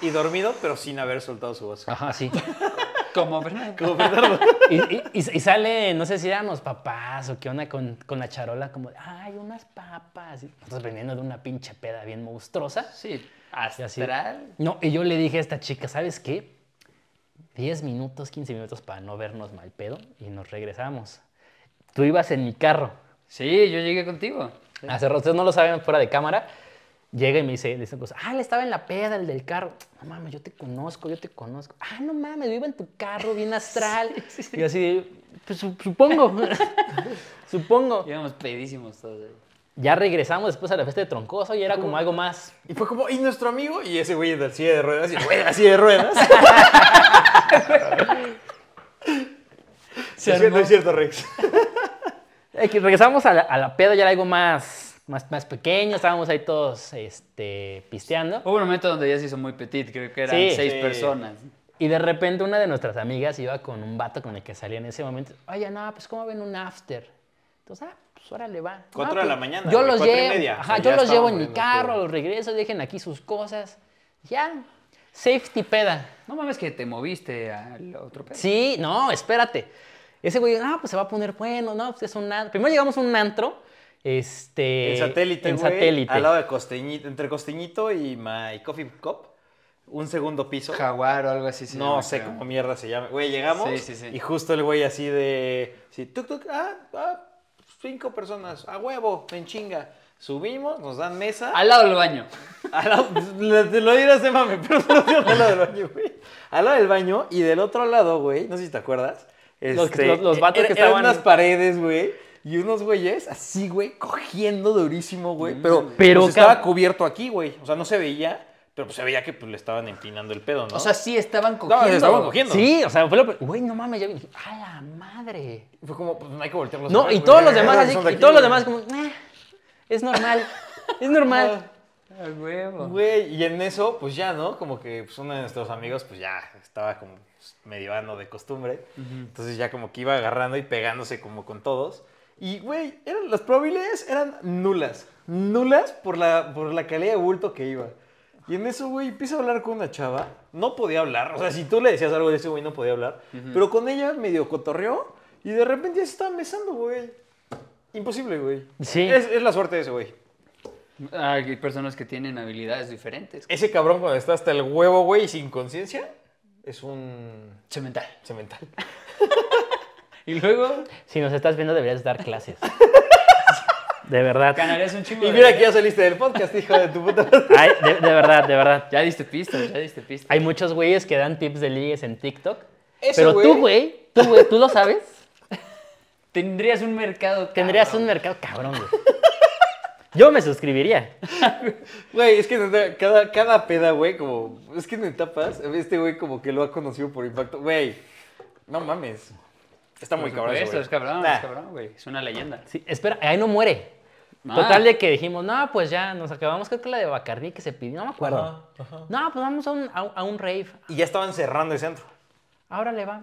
Y dormido, pero sin haber soltado su voz. Ajá, así. Como Fernando. Como Bernardo. Y, y- sale, no sé si eran los papás o qué onda con, con la charola, como, de, ay, unas papas. Y nosotros veniendo de una pinche peda bien monstruosa. Sí, Y astral. No, y yo le dije a esta chica, ¿sabes qué? 10 minutos, 15 minutos para no vernos mal pedo y nos regresamos. Tú ibas en mi carro. Sí, yo llegué contigo. Hace rato, ustedes no lo saben fuera de cámara. Llega y me dice, dice pues, ah, él estaba en la peda, el del carro. No mames, yo te conozco, yo te conozco. Ah, no mames, yo iba en tu carro, bien astral. Y así, de, pues su- supongo, supongo. Íbamos pedísimos todos. ahí. Ya regresamos después a la fiesta de Troncoso y era como algo más. Y fue como, ¿y nuestro amigo? Y ese güey silla de ruedas, y el güey silla de ruedas. Se No es cierto, armó. no es cierto, Rex. Regresamos a la, a la peda, ya era algo más, más, más pequeño, estábamos ahí todos este, pisteando. Hubo un momento donde ya se hizo muy petit, creo que eran Sí. seis Sí. personas. Y de repente una de nuestras amigas iba con un vato con el que salía en ese momento. Oye, no, pues ¿cómo ven un after? Entonces, ah, pues órale, va. Cuatro No, de la pues, mañana, Yo los cuatro y llevo, media. O ajá, sea, yo los llevo en mi carro, todo. los regreso, dejen aquí sus cosas. Ya, safety peda. No mames que te moviste al otro pedo. Sí, no, espérate. Ese güey, no, pues se va a poner bueno, no, pues es un antro. Primero llegamos a un antro, este... En satélite, En güey, satélite. Al lado de Costeñito, entre Costeñito y My Coffee Cup. Un segundo piso. Jaguar o algo así. se no llama, sé cómo mierda se llama. Güey, llegamos Sí, sí, sí. y justo el güey así de... Sí, tuk, tuk, ah, ah, cinco personas, a huevo, en chinga. Subimos, nos dan mesa. Al lado del baño. Al lado, te lo dirás de mame, pero te lo digo al lado del baño, güey. Al lado del baño y del otro lado, güey, no sé si te acuerdas. Los- este, los- los vatos era- que eran estaban- unas paredes, güey, y unos güeyes así, güey, cogiendo durísimo, güey. Pero, Pero, pues, estaba cubierto aquí, güey. O sea, no se veía, pero pues se veía que pues, le estaban empinando el pedo, ¿no? O sea, sí estaban no, cogiendo. se estaban cogiendo. Sí, o sea, fue lo... Güey, no mames, ya ¡a la madre! Fue como, pues no hay que voltearlos. No, a ver, y güey. todos los demás así, y todos los güey. demás como, "Eh, es normal, es normal. A huevo. Güey, y en eso, pues ya, ¿no? Como que pues, uno de nuestros amigos, pues ya estaba como pues, medio ano de costumbre. Entonces ya como que iba agarrando y pegándose como con todos. Y, güey, eran, las probabilidades eran nulas. Nulas por la, por la calidad de bulto que iba. Y en eso, güey, empieza a hablar con una chava. No podía hablar. O sea, si tú le decías algo de ese güey, no podía hablar. Pero con ella medio cotorreó. Y de repente ya se estaban besando, güey. Imposible, güey. Sí. Es, es la suerte de ese güey. Hay personas que tienen habilidades diferentes. Ese cabrón cuando está hasta el huevo, güey, sin conciencia, es un Cemental. cemental. Y luego, Si nos estás viendo, deberías dar clases. De verdad. ganarías un chingo Y de mira que ya saliste del podcast, hijo de tu puta madre. Ay, de, de verdad, de verdad. Ya diste pistas, ya diste pistas. Hay muchos güeyes que dan tips de ligues en TikTok. Ese pero güey- tú, güey, tú, güey, tú lo sabes. Tendrías un mercado. Tendrías un mercado cabrón, güey. Yo me suscribiría. Güey, es que cada, cada peda, güey, como. Es que en etapas, este güey como que lo ha conocido por impacto. Güey, no mames. Está muy cabrón. güey. es cabrón, Nah. es cabrón, güey. Es una leyenda. Sí, espera, ahí no muere. Ah. Total de que dijimos, no, pues ya nos acabamos, creo que la de Bacardí que se pidió, no me acuerdo. Ajá, ajá. No, pues vamos a un, a un- a un rave. Y ya estaban cerrando el centro. Ahora le va.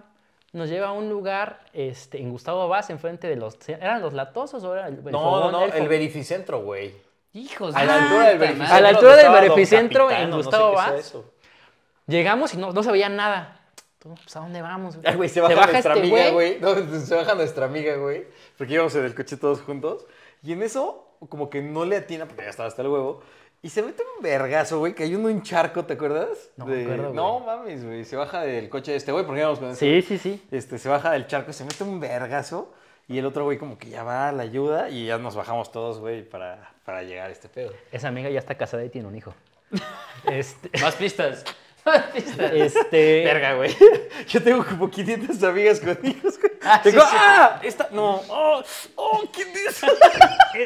Nos lleva a un lugar este, en Gustavo Vaz, enfrente de los... ¿Eran los latosos o era el, el No, fogón no, el verificentro, güey. Hijos A la altura del verificentro. A la altura del verificentro en Gustavo no sé Vaz. eso. Llegamos y no, no se veía nada. Pues, ¿a dónde vamos? Ay, güey, se baja, nuestra este amiga, güey. No, se baja nuestra amiga, güey. Porque íbamos en el coche todos juntos. Y en eso, como que no le atina, porque ya estaba hasta el huevo. Y se mete un vergazo, güey, cayó en un charco, ¿te acuerdas? No me acuerdo, güey. No mames, güey. Se baja del coche de este güey, porque íbamos con ese. Sí, sí, sí. Este, se baja del charco, se mete un vergazo. Y el otro güey como que ya va a la ayuda. Y ya nos bajamos todos, güey, para, para llegar a este pedo. Esa amiga ya está casada y tiene un hijo. Este... Más pistas. Este... Verga, güey. Yo tengo como 500 amigas con hijos, güey. Ah, sí, Tengo, sí. ¡ah! Esta, no. ¡Oh! ¡Oh! ¿Quién es?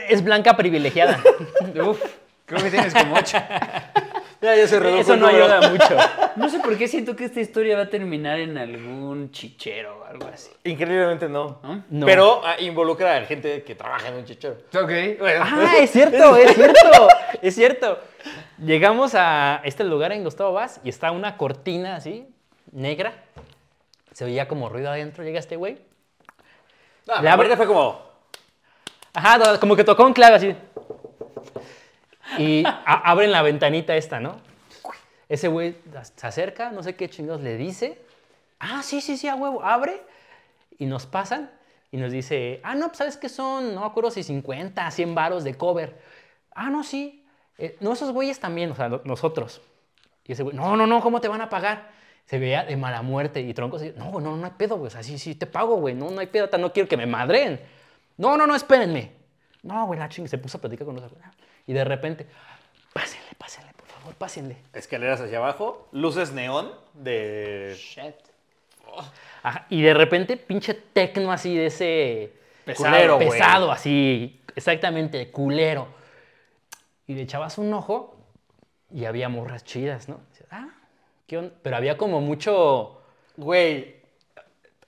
Es blanca privilegiada. Uf, creo que tienes como ocho. Ya, ya se redujo Eso no número. ayuda mucho. No sé por qué siento que esta historia va a terminar en algún chichero o algo así. Increíblemente no. ¿No? No. Pero ah, involucra a gente que trabaja en un chichero. Ok. Bueno, Ah, es cierto, es cierto, es cierto. Llegamos a este lugar en Gustavo Vaz y está una cortina así, negra. Se oía como ruido adentro, llega este güey. no, la verdad fue como. Ajá, como que tocó un clave así. Y abren la ventanita esta, ¿no? Ese güey se acerca, no sé qué chingados le dice. Ah, sí, sí, sí, a huevo, abre. Y nos pasan y nos dice, ah, no, pues sabes que son, no me acuerdo si 50, 100 varos de cover. Ah, no, sí. Eh, no, esos güeyes también, o sea, no- nosotros. Y ese güey, no, no, no, ¿cómo te van a pagar? Se veía de mala muerte y troncos. y, no, no, no hay pedo, güey. O sea, sí, sí, te pago, güey. No, no hay pedo, no quiero que me madren. No, no, no, espérenme. No, güey, la ching. Se puso a platicar con nosotros. Y de repente, pásenle, pásenle, por favor, pásenle. Escaleras hacia abajo, luces neón de. Shit. Ajá, y de repente, pinche tecno así de ese. Pesado, culero, pesado, así. Exactamente, culero. Y le echabas un ojo y había morras chidas, ¿no? Ah, ¿qué onda? Pero había como mucho. Güey.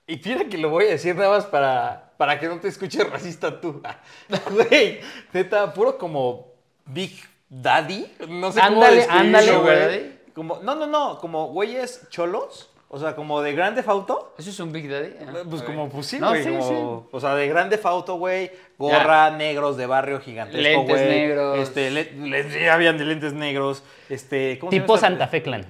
Y mira que lo voy a decir nada más para, para que no te escuches racista tú. Güey, neta, puro como Big Daddy. No sé cómo Ándale, describirlo, ándale. güey. Como, no, no, no, como güeyes cholos. O sea, como de Grande Fauto. ¿Eso es un Big Daddy? Ah, Pues ok. como, pues sí, No, güey. sí, como- O sea, de grande fauto, güey. Gorra, negros de barrio gigantesco, Lentes negros. Este, le- le- sí, habían de lentes negros. Este, ¿cómo se llama Tipo esta- Santa Fe Clan.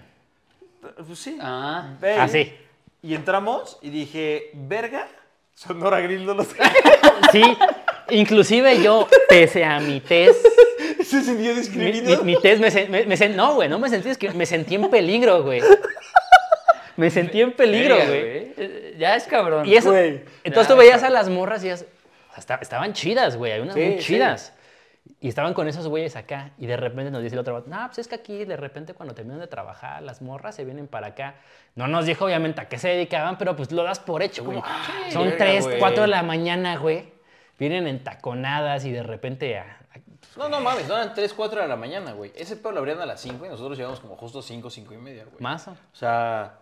Pues sí. Ah. Así. Y entramos y dije, verga, Sonora Grill no los Sí, inclusive yo, pese a mi test, Se discriminado. mi- mi test me, me- me sen- no, güey, no me sentí, es que me sentí en peligro, güey. Me sentí en peligro, güey. Ya es cabrón. Y eso, Güey. entonces Ya, tú veías a las morras y ellas, o sea, esta- estaban chidas, güey, hay unas Sí, muy sí. chidas. Y estaban con esos güeyes acá y de repente nos dice el otro, no, pues es que aquí de repente cuando terminan de trabajar las morras se vienen para acá. No nos dijo obviamente a qué se dedicaban, pero pues lo das por hecho, como son verga, 3, güey. 4 de la mañana, güey. Vienen entaconadas y de repente a- No, no mames, no eran 3, 4 de la mañana, güey. Ese pedo lo abrían a las 5 y nosotros llegamos como justo 5, 5 y media, güey. más. o- O sea.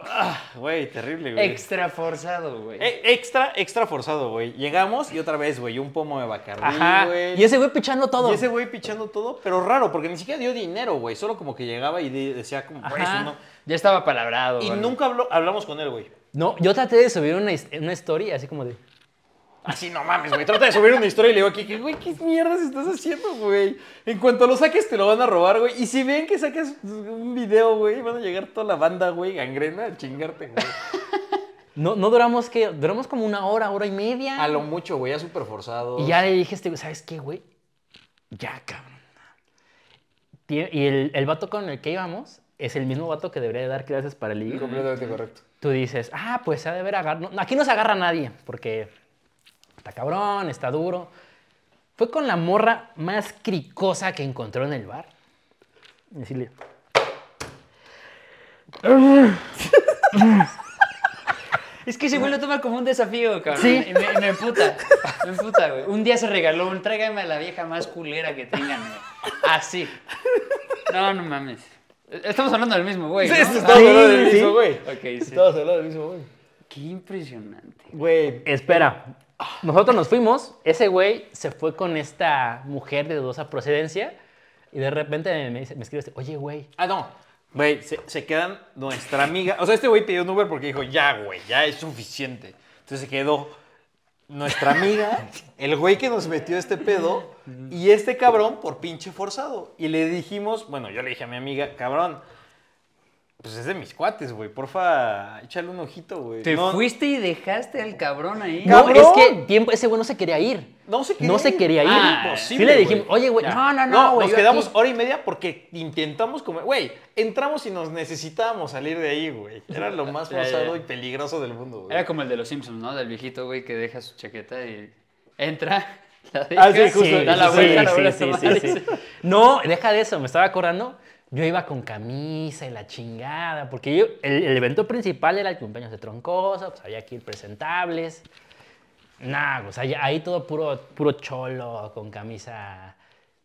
ah, Güey, terrible, güey. Extra forzado, güey. Eh, extra, extra forzado, güey. Llegamos y otra vez, güey, un pomo de Bacardí, Ajá. güey. Y ese güey pichando todo. Y ese güey pichando todo, pero raro, porque ni siquiera dio dinero, güey. Solo como que llegaba y de- decía como, güey, Ajá. eso no. Ya estaba palabrado. Y güey. nunca habló- hablamos con él, güey. No, yo traté de subir una, his- una story así como de. Así no mames, güey. Trata de subir una historia y le digo aquí, que, güey, ¿qué mierdas estás haciendo, güey? En cuanto lo saques, te lo van a robar, güey. Y si ven que sacas un video, güey, van a llegar toda la banda, güey, gangrena a chingarte, güey. No, no duramos que. Duramos como una hora, hora y media. A lo mucho, güey, ya súper forzado. Y ya le dije este güey, ¿sabes qué, güey? Ya, cabrón. Y el, el vato con el que íbamos es el mismo vato que debería de dar clases para el ligue. Completamente correcto. Tú dices, ah, pues se ha de ver agarrar. No, aquí no se agarra a nadie, porque está cabrón, está duro. Fue con la morra más cricosa que encontró en el bar. Y decirle. Es que ese güey lo toma como un desafío, cabrón. Sí. Y me, y me emputa. Me emputa, güey. Un día se regaló un tráigame a la vieja más culera que tengan, güey. Así. No, no mames. Estamos hablando del mismo, güey. Sí, estamos hablando del mismo, güey. Ok, sí. Estamos hablando del mismo, güey. Qué impresionante. Güey. Espera, nosotros nos fuimos, ese güey se fue con esta mujer de dudosa procedencia y de repente me, dice- me escribe este, oye, güey, Ah, no. Güey, se, se quedan nuestra amiga. O sea, este güey pidió un Uber porque dijo, ya, güey, ya es suficiente. Entonces se quedó nuestra amiga, el güey que nos metió este pedo y este cabrón por pinche forzado. Y le dijimos, bueno, yo le dije a mi amiga, cabrón, pues es de mis cuates, güey, porfa, échale un ojito, güey. Te No- fuiste y dejaste al cabrón ahí. no, ¡Cabrón! es que tiempo, ese güey no se quería ir. No se quería No se ir. quería ir. Ah, sí imposible, le güey. dijimos, oye, güey, no, no, no, No, nos quedamos aquí- hora y media porque intentamos comer. Güey, entramos y nos necesitábamos salir de ahí, güey. Era lo más forzado y peligroso del mundo, güey. Era como el de los Simpsons, ¿no? Del viejito, güey, que deja su chaqueta y entra, la deja, Ah, sí, justo, da la sí, vuelta, la sí, vuelta, sí, sí, sí, sí. se- No, deja de eso, me estaba acordando. Yo iba con camisa y la chingada, porque yo, el, el evento principal era el cumpleaños de Troncoso, pues había que ir presentables. Nah, o sea, ahí todo puro, puro cholo, con camisa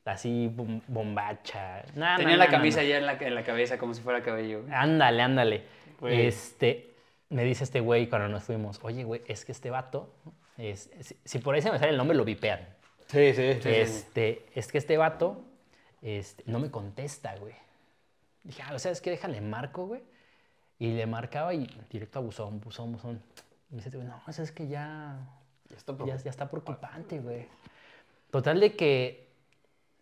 así bom- bombacha. Nah, Tenía nah, la nah, camisa nah, ya en la, en la cabeza como si fuera cabello. Ándale, ándale. Güey. Este, me dice este güey cuando nos fuimos, oye, güey, es que este vato, es, si, si por ahí se me sale el nombre, lo vipean. Sí, sí, sí. Este, es que este vato este, no me contesta, güey. Dije, ah, ¿sabes qué? Déjale marco, güey. Y le marcaba y directo a buzón, buzón, buzón. Y me dice, no, es que ya, Ya está ya, ya está preocupante, güey. Total de que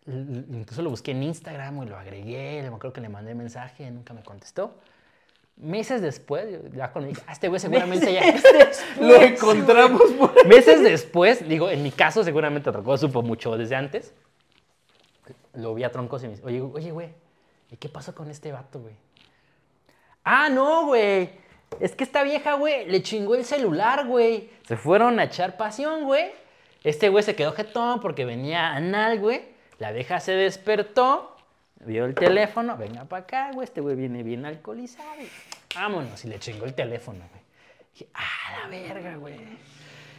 incluso lo busqué en Instagram, güey, lo agregué, me acuerdo que le mandé mensaje, nunca me contestó. Meses después, ya cuando dije, ah, este güey seguramente ya... Lo encontramos, güey. Meses después, digo, en mi caso seguramente Troncoso supo mucho desde antes. Lo vi a Troncos y me dice, oye, oye, güey, ¿y qué pasó con este vato, güey? Ah, no, güey. Es que esta vieja, güey, le chingó el celular, güey. Se fueron a echar pasión, güey. Este güey se quedó jetón porque venía anal, güey. La vieja se despertó, vio el teléfono, venga para acá, güey. Este güey viene bien alcoholizado. Vámonos, y le chingó el teléfono, güey. Dije, ah, la verga, güey.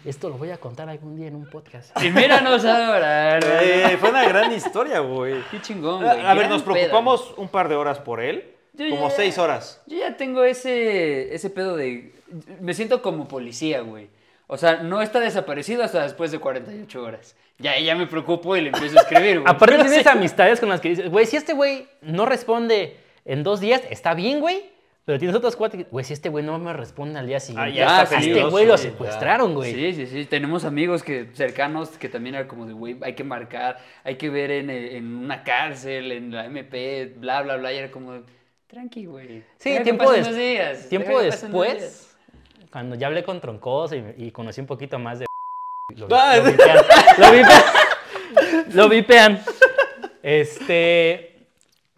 Esto lo voy a contar algún día en un podcast. Y míranos ahora. Eh, fue una gran historia, güey. Qué chingón, güey. a ver, nos preocupamos un par de horas por él. Yo como ya- seis horas. Yo ya tengo ese, ese pedo de... Me siento como policía, güey. O sea, no está desaparecido hasta después de 48 horas. Ya, ya me preocupo y le empiezo a escribir, güey. Aparte tienes sí. amistades con las que dices, güey, si este güey no responde en dos días, está bien, güey. Pero tienes otras cuatro que, güey, si este güey no me responde al día siguiente, ya está a este güey lo secuestraron, güey. Sí, sí, sí. Tenemos amigos que cercanos que también eran como de, güey, hay que marcar, hay que ver en, en una cárcel, en la MP, bla, bla, bla. Y era como, de, tranqui, güey. Sí, tiempo, des- unos días, tiempo deja que pasen unos días". después, cuando ya hablé con Troncoso y, y conocí un poquito más de... Lo, Ah, lo vipean. Lo vipean. Lo vipean. Este...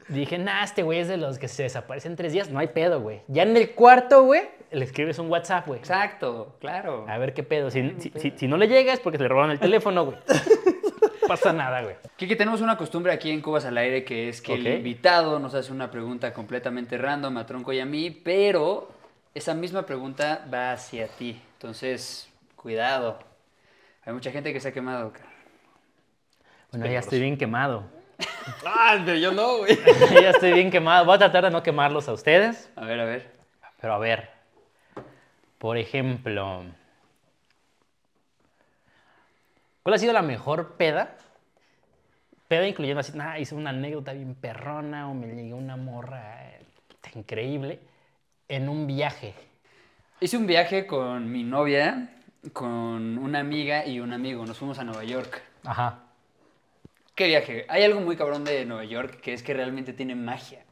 Dije, nah, este güey es de los que se desaparecen tres días. No hay pedo, güey. Ya en el cuarto, güey, le escribes un WhatsApp, güey. Exacto, claro. A ver qué pedo. Si, si, si- si no le llega es porque le robaron el teléfono, güey. Pasa nada, güey. Kiki, tenemos una costumbre aquí en Cubas al Aire que es que el invitado nos hace una pregunta completamente random a Tronco y a mí, pero esa misma pregunta va hacia ti. Entonces, cuidado. Hay mucha gente que se ha quemado. cara. Bueno, ya estoy bien quemado. Ah, pero yo no, güey. ya estoy bien quemado. Voy a tratar de no quemarlos a ustedes. A ver, a ver. Pero a ver. Por ejemplo. ¿Cuál ha sido la mejor peda? Peda incluyendo así, nah, hice una anécdota bien perrona o me llegó una morra eh, increíble en un viaje. Hice un viaje con mi novia, con una amiga y un amigo. Nos fuimos a Nueva York. Ajá. ¿Qué viaje? Hay algo muy cabrón de Nueva York que es que realmente tiene magia.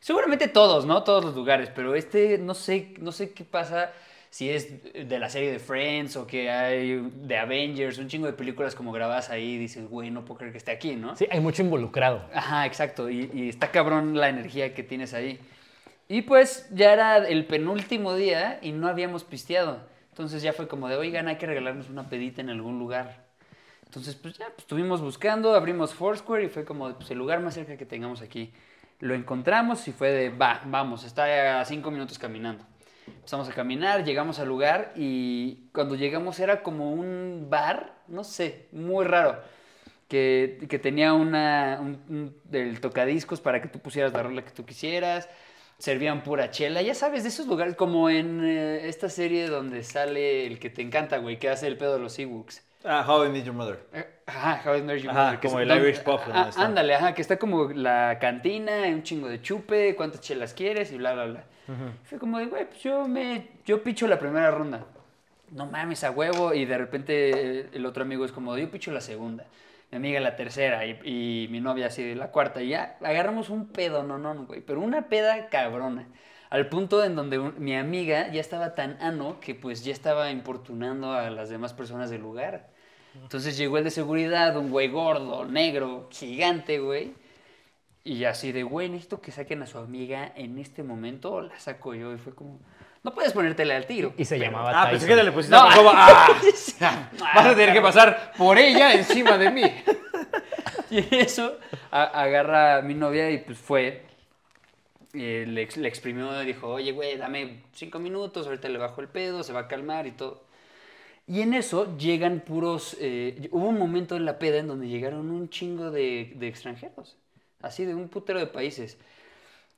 Seguramente todos, ¿no? Todos los lugares, pero este no sé, no sé qué pasa si es de la serie de Friends o que hay de Avengers, un chingo de películas como grabadas ahí y dices, güey, no puedo creer que esté aquí, ¿no? Sí, hay mucho involucrado. Ajá, exacto. Y, y está cabrón la energía que tienes ahí. Y pues ya era el penúltimo día y no habíamos pisteado. Entonces ya fue como de, oigan, hay que regalarnos una pedita en algún lugar. Entonces, pues ya, pues, estuvimos buscando, abrimos Foursquare y fue como pues, el lugar más cerca que tengamos aquí. Lo encontramos y fue de, va, vamos, está a cinco minutos caminando. Empezamos a caminar, llegamos al lugar y cuando llegamos era como un bar, no sé, muy raro, que, que tenía una, un, un- del tocadiscos para que tú pusieras la rola que tú quisieras, servían pura chela, ya sabes, de esos lugares como en eh, esta serie donde sale el que te encanta, güey, que hace el pedo de los Ewoks. Ah, How I Met Your Mother. Eh, Ajá, How I Met Your Ajá, Mother, que como el donde- Irish donde ah. Ándale, ajá, que está como la cantina, un chingo de chupe, cuántas chelas quieres y bla, bla, bla. Fue como de, güey, pues yo me, yo picho la primera ronda. No mames, a huevo. Y de repente eh, el otro amigo es como, yo picho la segunda. Mi amiga la tercera y, y mi novia así la cuarta. Y ya agarramos un pedo, no, no, no, güey. Pero una peda cabrona. Al punto en donde un- mi amiga ya estaba tan ano que pues ya estaba importunando a las demás personas del lugar. Entonces llegó el de seguridad, un güey gordo, negro, gigante, güey. Y así de, güey, necesito que saquen a su amiga en este momento, la saco yo. Y fue como, no puedes ponértela al tiro. Y se Pero- llamaba Ah, pensé Tyson. que le pusiste No. como, ¡ah! Vas a tener que pasar por ella encima de mí. Y eso a- agarra a mi novia y pues fue. Y le, le exprimió y dijo, oye, güey, dame cinco minutos, ahorita le bajo el pedo, se va a calmar y todo. Y en eso llegan puros... eh, hubo un momento en la peda en donde llegaron un chingo de, de extranjeros, así de un putero de países.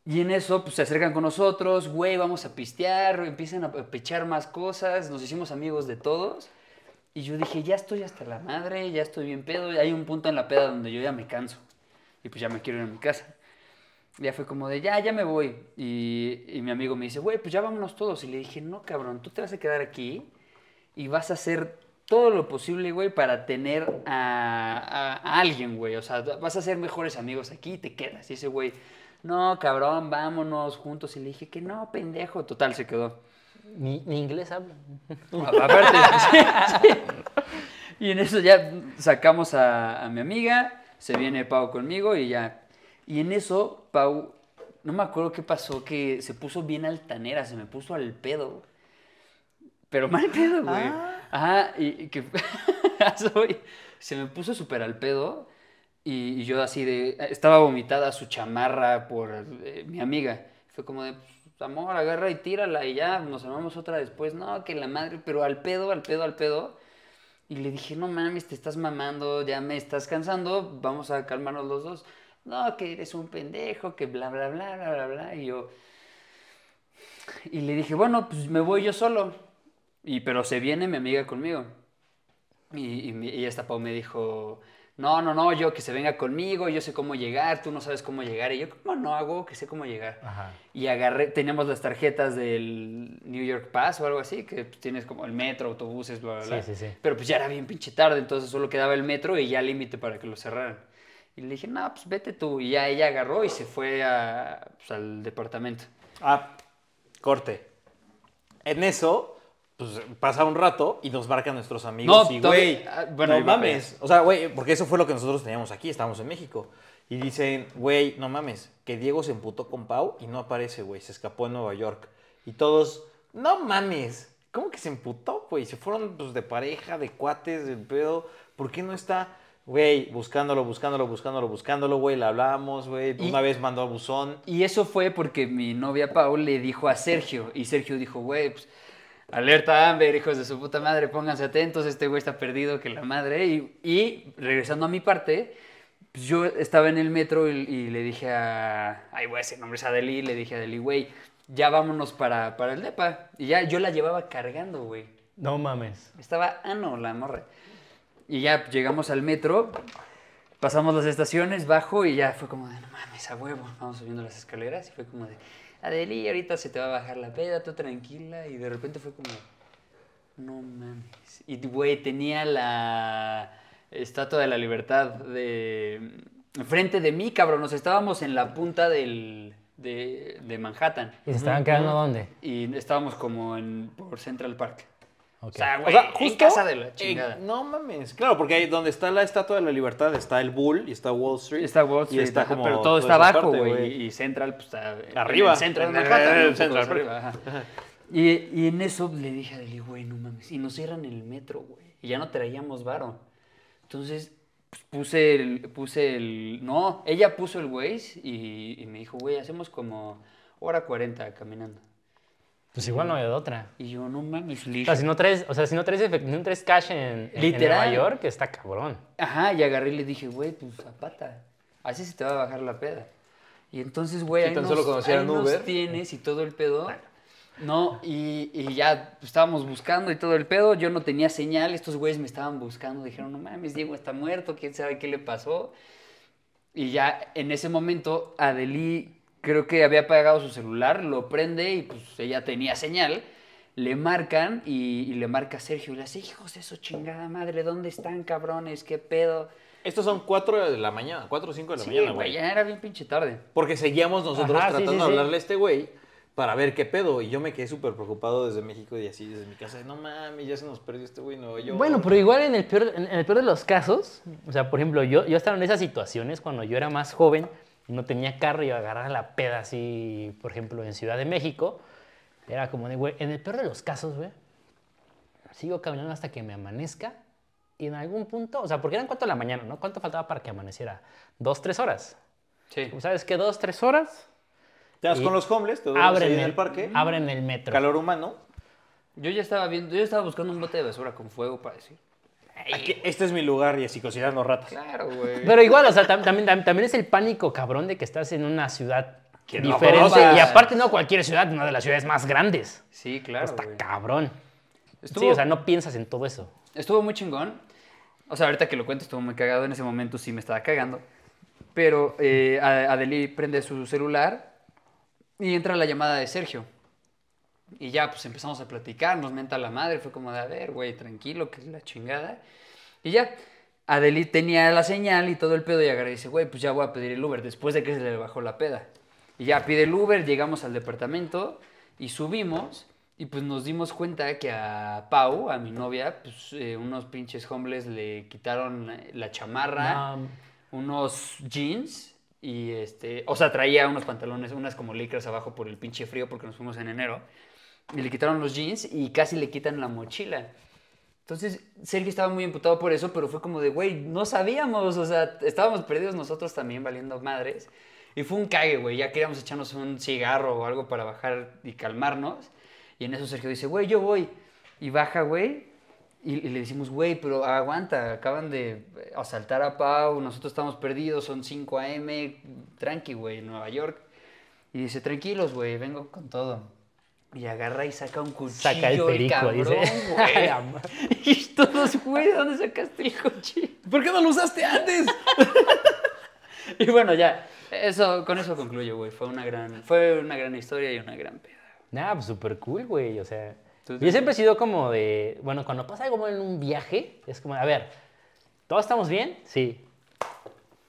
Y en eso pues, se acercan con nosotros, güey, vamos a pistear, empiezan a pechar más cosas, nos hicimos amigos de todos. Y yo dije, ya estoy hasta la madre, ya estoy bien pedo. y Hay un punto en la peda donde yo ya me canso. Y pues ya me quiero ir a mi casa. Ya fue como de, ya, ya me voy. Y, y mi amigo me dice, güey, pues ya vámonos todos. Y le dije, no, cabrón, tú te vas a quedar aquí y vas a hacer todo lo posible, güey, para tener a, a- a alguien, güey. O sea, vas a ser mejores amigos aquí y te quedas. Y ese güey, no, cabrón, vámonos juntos. Y le dije que no, pendejo. Total, se quedó. Ni, ni inglés habla. Aparte, sí, sí. Y en eso ya sacamos a, a mi amiga, se viene Pau conmigo y ya. Y en eso, Pau, no me acuerdo qué pasó, que se puso bien altanera, se me puso al pedo. Pero mal pedo, güey. Ajá, y, y que soy, se me puso súper al pedo. Y, y yo así de, estaba vomitada su chamarra por eh, mi amiga. Fue como de, pues, amor, agarra y tírala y ya, nos armamos otra después. No, que la madre, pero al pedo, al pedo, al pedo. Y le dije, no mames, te estás mamando, ya me estás cansando, vamos a calmarnos los dos. No, que eres un pendejo, que bla, bla, bla, bla, bla, bla. Y yo... Y le dije, bueno, pues me voy yo solo. Y, pero se viene mi amiga conmigo. Y, y, y esta Pau me dijo, no, no, no, yo que se venga conmigo, yo sé cómo llegar, tú no sabes cómo llegar. Y yo, ¿cómo no hago que sé cómo llegar? Ajá. Y agarré, teníamos las tarjetas del New York Pass o algo así, que pues, tienes como el metro, autobuses, bla, bla, Sí, bla. sí, sí. Pero pues ya era bien pinche tarde, entonces solo quedaba el metro y ya límite para que lo cerraran. Y le dije, no, pues vete tú. Y ya ella agarró y se fue a, pues, al departamento. Ah, corte. En eso, pues pasa un rato y nos marcan nuestros amigos. No, y, güey, ah, bueno, no mames. O sea, güey, porque eso fue lo que nosotros teníamos aquí, estábamos en México. Y dicen, güey, no mames, que Diego se emputó con Pau y no aparece, güey, se escapó en Nueva York. Y todos, no mames, ¿cómo que se emputó, güey? Se fueron pues, de pareja, de cuates, del pedo. ¿Por qué no está? Güey, buscándolo, buscándolo, buscándolo, buscándolo, güey, le hablamos, güey. Una vez mandó a buzón. Y eso fue porque mi novia Paul le dijo a Sergio, y Sergio dijo, güey, pues, alerta Amber, hijos de su puta madre, pónganse atentos, este güey está perdido que la madre. Y, y regresando a mi parte, pues, yo estaba en el metro y, y le dije a, ay, güey, ese nombre es Adeli, le dije a Adeli, güey, ya vámonos para, para el depa. Y ya yo la llevaba cargando, güey. No mames. Estaba ano la morra. Y ya llegamos al metro, pasamos las estaciones, bajo y ya fue como de, no mames, a huevo. Vamos subiendo las escaleras y fue como de, Adeli, ahorita se te va a bajar la peda, tú tranquila. Y de repente fue como, no mames. Y güey, tenía la estatua de la libertad de enfrente de mí, cabrón. Nos estábamos en la punta del, de, de Manhattan. ¿Y se estaban quedando dónde? Y estábamos como en, por Central Park. O sea, O güey, sea, en justo. casa de la chingada. no mames. Claro, porque ahí donde está la estatua de la libertad está el Bull y está Wall Street. Está Wall y Street, está ajá, como pero todo está abajo, güey. Y Central, pues está en Arriba. el centro de En Manhattan. en Central arriba, ajá. Y, y en eso le dije a Deli, güey, no mames. Y nos cierran el metro, güey. Y ya no traíamos varo. Entonces, pues, puse el, puse el... No, ella puso el Waze y, y me dijo, güey, hacemos como hora 40 caminando. Pues igual no hay de otra. Y yo, no mames, O listo. sea, si no traes, o sea, si no traes, efect- no traes cash en, en-. Nueva York, está cabrón. Ajá, y agarré y le dije, güey, pues a pata. Así se te va a bajar la peda. Y entonces, güey, ahí, tan nos, solo ahí nos tienes y todo el pedo. No, y, y ya estábamos buscando y todo el pedo. Yo no tenía señal, estos güeyes me estaban buscando. Dijeron, no mames, Diego está muerto, quién sabe qué le pasó. Y ya en ese momento, Adeli creo que había apagado su celular, lo prende y pues ella tenía señal. Le marcan y, y le marca a Sergio y le dice, hijos de su chingada madre, ¿dónde están cabrones? ¿Qué pedo? Estos son 4 de la mañana, 4 o 5 de la Sí, mañana, güey, güey. ya era bien pinche tarde. Porque seguíamos nosotros Ajá, tratando sí, de sí. hablarle a este güey para ver qué pedo. Y yo me quedé súper preocupado desde México y así, desde mi casa. de, No mames, ya se nos perdió este güey Nueva York. Bueno, pero igual en el, peor, en, el peor de los casos, o sea, por ejemplo, yo, yo estaba en esas situaciones cuando yo era más joven no tenía carro y agarraba la peda así, por ejemplo, en Ciudad de México. Era como de, güey, en el peor de los casos, güey, sigo caminando hasta que me amanezca y en algún punto, o sea, porque eran cuatro de la mañana, ¿no? ¿Cuánto faltaba para que amaneciera? Dos, tres horas. Sí. ¿Sabes qué? Dos, tres horas, Te vas con los homeless, te abren ahí en el, el parque. abren el metro. Calor humano. Yo ya estaba viendo, yo estaba buscando un bote de basura con fuego para decir. Aquí, este es mi lugar y así cocinando ratas. Claro, güey. Pero igual, o sea, tam- también, tam- también es el pánico cabrón de que estás en una ciudad Que no diferente. conoces. y aparte, no cualquier ciudad, una de las ciudades más grandes. Sí, claro, Está güey. cabrón. Estuvo, Sí, o sea, no piensas en todo eso. estuvo muy chingón. O sea, ahorita que lo cuento estuvo muy cagado. En ese momento sí me estaba cagando. Pero eh, Adeli prende su celular y entra la llamada de Sergio. Y ya, pues empezamos a platicar, nos menta la madre. Fue como de, a ver, güey, tranquilo, que es la chingada. Y ya, Adeli tenía la señal y todo el pedo y dice, güey, pues ya voy a pedir el Uber después de que se le bajó la peda. Y ya pide el Uber, llegamos al departamento y subimos y pues nos dimos cuenta que a Pau, a mi novia, pues eh, unos pinches homeless le quitaron la chamarra, No, unos jeans y este, o sea, traía unos pantalones, unas como licras abajo por el pinche frío porque nos fuimos en enero. Y le quitaron los jeans y casi le quitan la mochila. Entonces, Sergio estaba muy imputado por eso, pero fue como de, güey, no sabíamos, o sea, estábamos perdidos nosotros también valiendo madres. Y fue un cague, güey, ya queríamos echarnos un cigarro o algo para bajar y calmarnos. Y en eso Sergio dice, güey, yo voy. Y baja, güey, y, le decimos, güey, pero aguanta, acaban de asaltar a Pau, nosotros estamos perdidos, son 5 a.m., tranqui, güey, Nueva York. Y dice, tranquilos, güey, vengo con todo. Y agarra y saca un cuchillo, Saca el perico, cabrón, dice. y todos, güey, ¿de dónde sacaste el cuchillo? ¿Por qué no lo usaste antes? Y bueno, ya, eso, con eso concluyo, güey. Fue una gran, fue una gran historia y una gran peda. Nah, pues súper cool, güey. O sea, yo siempre he sido como de. Bueno, cuando pasa algo en un viaje, es como, a ver, ¿todos estamos bien? Sí.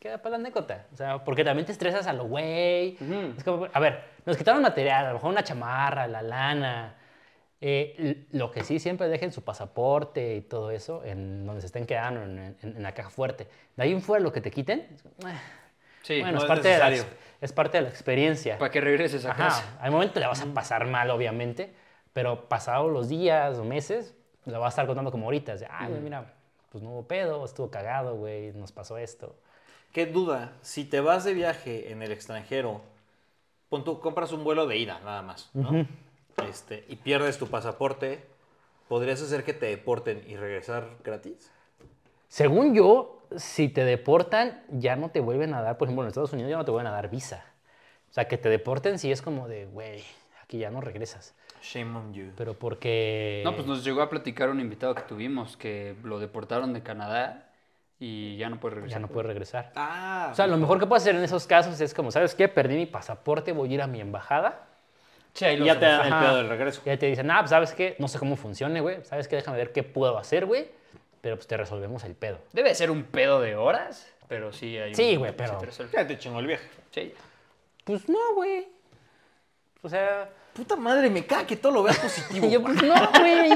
Queda para la anécdota. O sea, porque también te estresas a lo güey. Ujú. Es como, a ver, nos quitaron material, a lo mejor una chamarra, la lana. Eh, lo que sí, siempre dejen su pasaporte y todo eso en donde se estén quedando, en, en- en la caja fuerte. De ahí en fuera lo que te quiten, eh, Sí, bueno, no es, es parte de la, necesario. es parte de la experiencia. para que regreses a Ajá, casa. al momento le vas a pasar mal, obviamente, pero pasados los días o meses, lo vas a estar contando como ahorita. Ay, güey, mira, pues no hubo pedo, estuvo cagado, güey, nos pasó esto. Qué duda, si te vas de viaje en el extranjero, pon tú, compras un vuelo de ida, nada más, ¿no? este, y pierdes tu pasaporte, ¿podrías hacer que te deporten y regresar gratis? Según yo, si te deportan, ya no te vuelven a dar, por ejemplo, en Estados Unidos ya no te vuelven a dar visa. O sea, que te deporten sí es como de, güey, aquí ya no regresas. Shame on you. Pero porque... No, pues nos llegó a platicar un invitado que tuvimos que lo deportaron de Canadá y ya no puede regresar. ya no puedes regresar. Ah, O sea, lo mejor que puedes hacer en esos casos es como, ¿sabes qué? Perdí mi pasaporte, voy a ir a mi embajada. Ahí y ya te dan el pedo del regreso. Y ahí te dicen, ah, pues, ¿sabes qué? No sé cómo funcione, güey. ¿Sabes qué? Déjame ver qué puedo hacer, güey. Pero pues te resolvemos el pedo. Debe ser un pedo de horas, pero sí hay un- Sí, güey, pero- te. Ya te chingó el viaje. Sí. Pues no, güey. O sea, Puta madre, me caga que todo lo veas positivo. y yo, pues no, güey.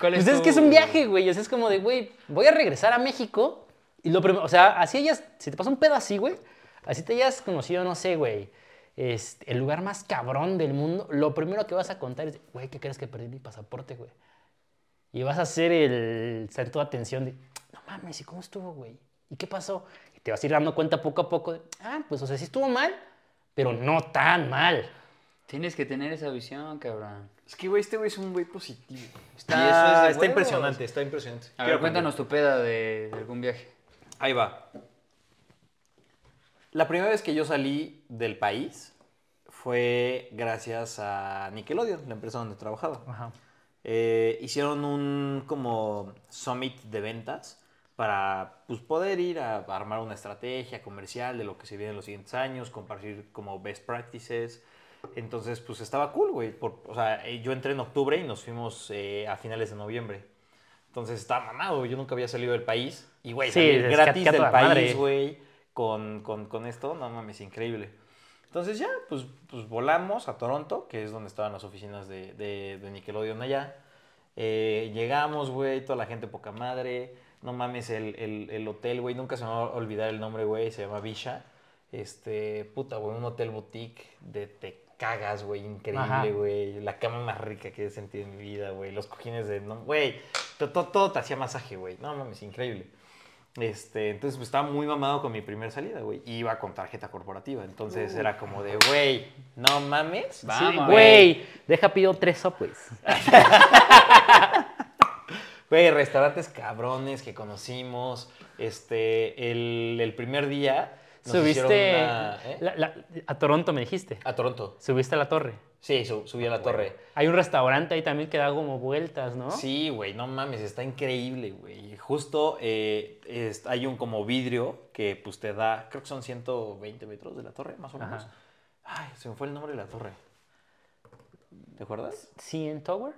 ¿Cuál Pues es que es un viaje, güey. O sea, es como de, güey, voy a regresar a México. Y lo primero, o sea, así ellas, si te pasa un pedo así, güey, así te hayas conocido, no sé, güey, este, el lugar más cabrón del mundo, lo primero que vas a contar es, güey, ¿qué crees que perdí mi pasaporte, güey? Y vas a hacer el, en toda atención de, no mames, ¿y cómo estuvo, güey? ¿Y qué pasó? Y te vas a ir dando cuenta poco a poco de, ah, pues, o sea, sí estuvo mal, pero no tan mal. Tienes que tener esa visión, cabrón. Es que, güey, este güey es un güey positivo. Y Está, eso es de está huevos. impresionante, está impresionante. A ver, cuéntanos tu peda de, de algún viaje. Ahí va. La primera vez que yo salí del país fue gracias a Nickelodeon, la empresa donde trabajaba. Ajá. Eh, hicieron un como summit de ventas para pues, poder ir a armar una estrategia comercial de lo que se viene en los siguientes años, compartir como best practices. Entonces, pues estaba cool, güey. Por- O sea, eh, yo entré en octubre y nos fuimos eh, a finales de noviembre. Entonces estaba mamado, güey. yo nunca había salido del país. Y, güey, Sí, salir es que- gratis que del país, güey, con, con, con esto, no mames, increíble. Entonces ya, pues, pues volamos a Toronto, que es donde estaban las oficinas de, de, de Nickelodeon allá. Eh, llegamos, güey, toda la gente poca madre. No mames, el, el, el hotel, güey, nunca se me va a olvidar el nombre, güey, se llama Visha. Este, puta, güey, un hotel boutique de te cagas, güey, increíble, güey. La cama más rica que he sentido en mi vida, güey. Los cojines de, no, güey, to- to- todo, te hacía masaje, güey. No mames, increíble. Este, entonces pues, estaba muy mamado con mi primer salida, güey. Iba con tarjeta corporativa. Entonces era como de, güey, no mames. Vamos. Güey, deja pido tres subways. Güey, restaurantes cabrones que conocimos. Este, el, el primer día nos Subiste una- ¿eh? la- la- a Toronto, me dijiste. a Toronto. Subiste a la torre. Sí, su- subí a la torre. Hay un restaurante ahí también que da como vueltas, ¿no? Sí, güey, no mames, está increíble, güey. Justo eh, es- hay un como vidrio que pues te da, creo que son 120 metros de la torre, más o menos. Ajá. Ay, se me fue el nombre de la torre. ¿Te acuerdas? CN Tower.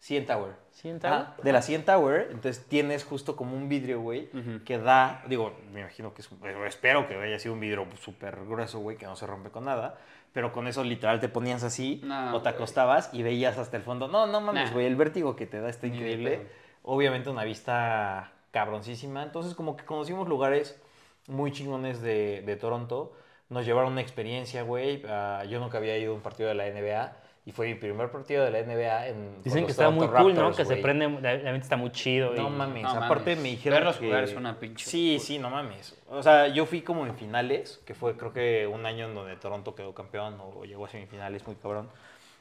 CN Tower. CN Tower. Ah, de la CN Tower, entonces tienes justo como un vidrio, güey, que da, digo, me imagino que es, espero que haya sido un vidrio súper grueso, güey, que no se rompe con nada, pero con eso literal te ponías así No, o te acostabas y veías hasta el fondo. No, no mames, Nah. güey, el vértigo que te da está increíble. Obviamente una vista cabroncísima, entonces como que conocimos lugares muy chingones de, de Toronto, nos llevaron una experiencia, güey, ah, yo nunca había ido a un partido de la NBA. Y fue mi primer partido de la NBA en Dicen que está muy cool, ¿no? Que se prende, la, la mente está muy chido. No y- mames, No aparte mames. me dijeron Verlos que... jugar es una pinche Sí, sí, no mames. O sea, yo fui como en finales, que fue creo que un año en donde Toronto quedó campeón o llegó a semifinales, muy cabrón.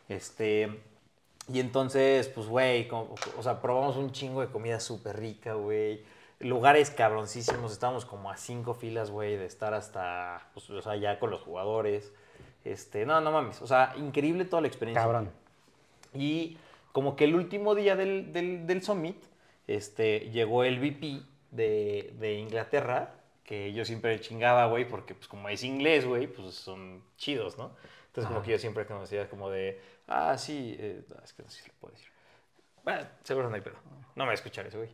Este... Y entonces, pues, güey, o sea, probamos un chingo de comida súper rica, güey. Lugares cabroncísimos, estábamos como a cinco filas, güey, de estar hasta, pues, o sea, ya con los jugadores. Este, no, no mames, o sea, increíble toda la experiencia. Cabrón. Y como que el último día del, del, del summit, este, llegó el VP de, de Inglaterra, que yo siempre chingaba, güey, porque pues como es inglés, güey, pues son chidos, ¿no? Entonces como que yo siempre conocía como de, ah, sí, eh, es que no sé si le puedo decir. Bueno, seguro no hay pedo. No me va a escuchar ese güey.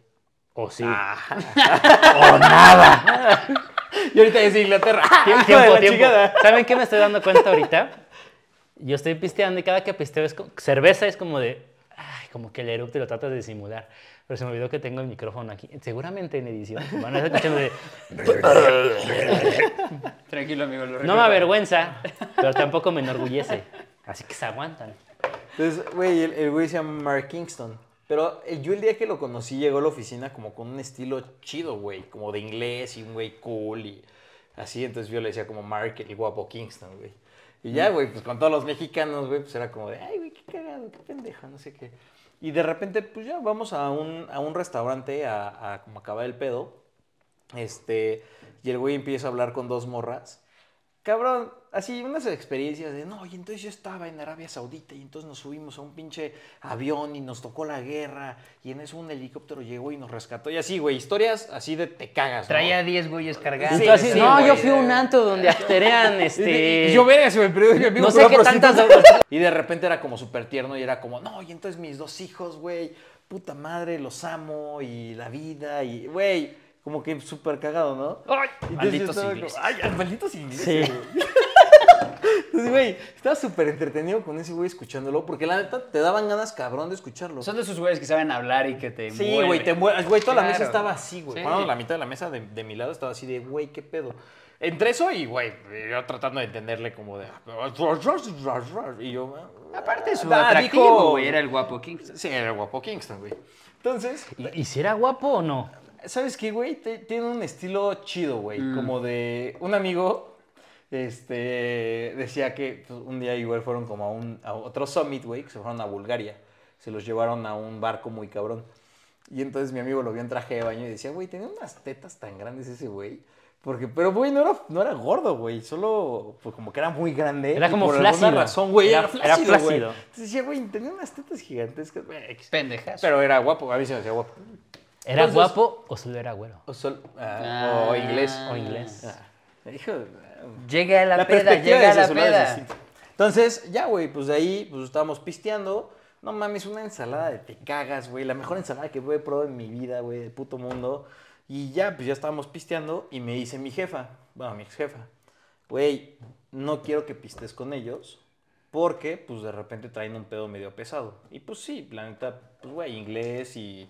O sí. Ah. o nada. y ahorita es Inglaterra. Tiempo, la tiempo. chingada. ¿Saben qué me estoy dando cuenta ahorita? Yo estoy pisteando y cada que pisteo es como, cerveza es como de, ay, como que el erupto y lo tratas de disimular. Pero se me olvidó que tengo el micrófono aquí. Seguramente en edición van a estar escuchando de, Tranquilo, amigo. Lo no me avergüenza, pero tampoco me enorgullece. Así que se aguantan. Entonces, güey, el, el güey se llama Mark Kingston. Pero eh, yo el día que lo conocí llegó a la oficina como con un estilo chido, güey. Como de inglés y un güey cool y así. Entonces yo le decía como Mark, el guapo Kingston, güey. Y ya, güey, pues con todos los mexicanos, güey, pues era como de, ay, güey, qué cagado, qué pendejo, no sé qué. Y de repente, pues ya vamos a un, a un restaurante a, a como acabar el pedo. Este, y el güey empieza a hablar con dos morras. Cabrón, así unas experiencias de, no, y entonces yo estaba en Arabia Saudita y entonces nos subimos a un pinche avión y nos tocó la guerra y en eso un helicóptero llegó y nos rescató. Y así, güey, historias así de te cagas. ¿no? Traía 10 güeyes cargados. Y Sí, tú así, sí, no, güey. yo fui a un anto donde acterean, este... y yo verga, se me amigo no sé qué tantas... Y de repente era como súper tierno y era como, no, y entonces mis dos hijos, güey, puta madre, los amo y la vida y, güey, como que súper cagado, ¿no? Ay, malditos como, ingleses. Ay, malditos ingleses. Sí. güey". Entonces, güey, estaba súper entretenido con ese güey escuchándolo, porque la neta te daban ganas cabrón de escucharlo. Son de esos güeyes que saben hablar y que te Sí, mueven. güey, te mueves. Güey, toda la mesa estaba así, güey. Sí. Bueno, la mitad de la mesa de, de mi lado estaba así de, güey, qué pedo. Entre eso y, güey, yo tratando de entenderle como de... Y yo... Aparte, su ah, atractivo, dijo- güey, era el guapo Kingston. Sí, era el guapo Kingston, güey. Entonces, ¿Y, y si era guapo o no? ¿sabes qué, güey? Tiene un estilo chido, güey. Mm. Como de... Un amigo este, decía que pues, un día igual fueron como a, un, a otro summit, güey, que se fueron a Bulgaria. Se los llevaron a un barco muy cabrón. Y entonces mi amigo lo vio en traje de baño y decía, güey, tenía unas tetas tan grandes ese güey. Porque, pero, güey, no era, no era gordo, güey. Solo, pues, como que era muy grande. Era como por alguna flácido. razón, güey, Era- era, era flácido, güey. flácido. Entonces decía, güey, tenía unas tetas gigantescas, güey. Pendejas. Pero era guapo, a mí se me hacía guapo. ¿Era Entonces- guapo o solo era güero? O, sol- ah, o Ah. inglés. O inglés. Ah, hijo Llega a la, la peda, llega a la peda. Entonces, ya, güey, pues de ahí, pues estábamos pisteando. No mames, una ensalada de te cagas, güey. La mejor ensalada que he probado en mi vida, güey, del puto mundo. Y ya, pues ya estábamos pisteando y me dice mi jefa, bueno, mi ex jefa, güey, no quiero que pistes con ellos porque, pues de repente traen un pedo medio pesado. Y pues sí, la neta, pues güey, inglés y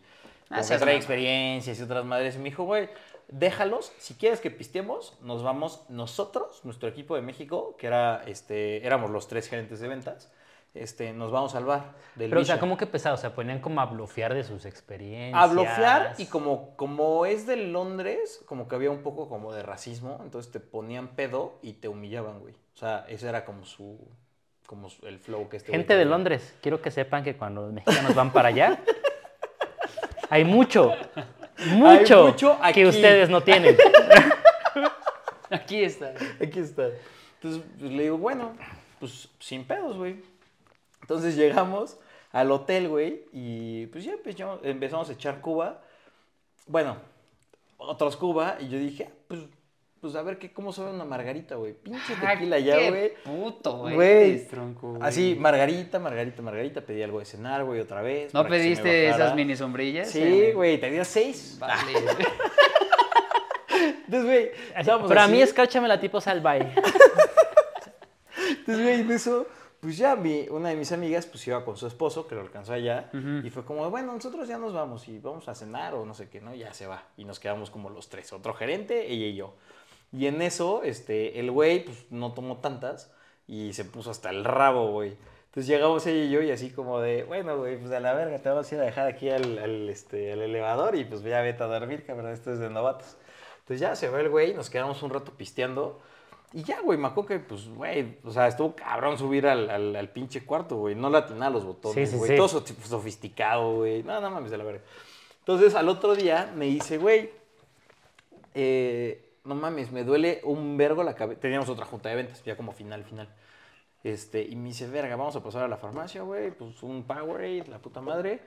Ah, mamón. experiencias y otras madres. Y me dijo, güey, déjalos, si quieres que pistemos, nos vamos nosotros, nuestro equipo de México, que era, este, éramos los tres gerentes de ventas, este, nos vamos al bar del Pero, o sea. ¿cómo que pesado? O sea, ponían como a blofear de sus experiencias. A blofear y como, como es de Londres, como que había un poco como de racismo, entonces te ponían pedo y te humillaban, güey. O sea, ese era como su, como el flow que este Gente de tenía. Londres, quiero que sepan que cuando los mexicanos van para allá, hay mucho, mucho, mucho aquí. que ustedes no tienen. Aquí está. Aquí está. Entonces pues, le digo, bueno, pues sin pedos, güey. Entonces llegamos al hotel, güey, y pues ya empezamos, empezamos a echar Cuba. Bueno, otros Cuba, y yo dije, ah, pues, pues a ver qué, cómo sabe una margarita, güey. Pinche tequila ya, Ah, güey. puto, güey. Así, margarita, margarita, margarita. Pedí algo de cenar, güey, otra vez. ¿No pediste esas mini sombrillas? Sí, Eh, güey, tenía seis. Vale. Entonces, güey, Pero a mí así. escárchamela tipo salvay. Entonces, güey, en eso, pues ya mi, una de mis amigas, pues iba con su esposo, que lo alcanzó allá, y fue como, bueno, nosotros ya nos vamos y vamos a cenar o no sé qué, ¿no? Ya se va. Y nos quedamos como los tres, otro gerente, ella y yo. Y en eso, este, el güey, pues no tomó tantas y se puso hasta el rabo, güey. Entonces llegamos ella y yo y así como de, bueno, güey, pues a la verga, te vamos a ir a dejar aquí al, al, este, al elevador y pues ya vete a dormir, cabrón, esto es de novatos. Entonces ya se va el güey, nos quedamos un rato pisteando. Y ya, güey, me acuerdo que, pues, güey, o sea, estuvo cabrón subir al, al, al pinche cuarto, güey. No le atinaba los botones, Sí, sí, güey. sí. Todo so- sofisticado, güey. No, no mames, de la verga. Entonces, al otro día me dice, güey, eh, no mames, me duele un vergo la cabeza. Teníamos otra junta de ventas, ya como final, final. Este, y me dice, verga, vamos a pasar a la farmacia, güey, pues un Powerade, la puta madre.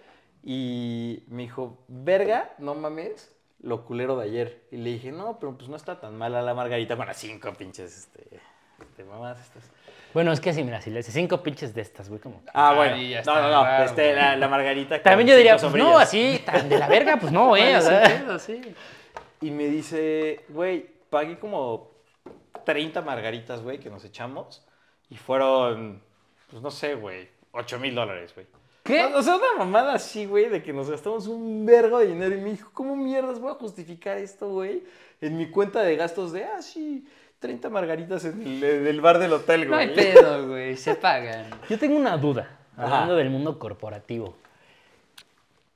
Y me dijo, verga, no mames, lo culero de ayer. Y le dije, no, pero pues no está tan mala la margarita con las cinco pinches, este, de mamás estas. Bueno, es que sí, mira, si le haces cinco pinches de estas, güey, como... Ah, bueno, y ya no, está, no, no, claro, este, la, la margarita También yo diría, pues no, así, tan de la verga, pues no, eh. o sea. Sí. Y me dice, güey, pagué como 30 margaritas, güey, que nos echamos. Y fueron, pues no sé, güey, 8 mil dólares, güey. ¿Qué? O sea, una mamada así, güey, de que nos gastamos un vergo de dinero. Y me dijo, ¿cómo mierdas voy a justificar esto, güey? En mi cuenta de gastos de, ah, sí, 30 margaritas en el, en el bar del hotel, No hay güey. pedo, güey. Se pagan. Yo tengo una duda, Ajá. hablando del mundo corporativo.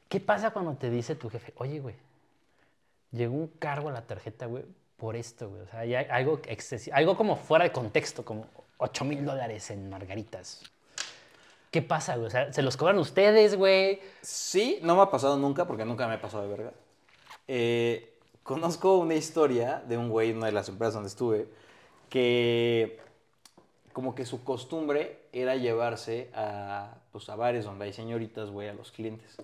¿Qué pasa cuando te dice tu jefe, oye, güey, llegó un cargo a la tarjeta, güey, por esto, güey? O sea, algo, excesi- algo como fuera de contexto, como 8 mil dólares en margaritas. ¿Qué pasa, güey? O sea, ¿se los cobran ustedes, güey? Sí, no me ha pasado nunca porque nunca me ha pasado de verga. Eh, conozco una historia de un güey en una de las empresas donde estuve que como que su costumbre era llevarse a, pues, a bares donde hay señoritas, güey, a los clientes.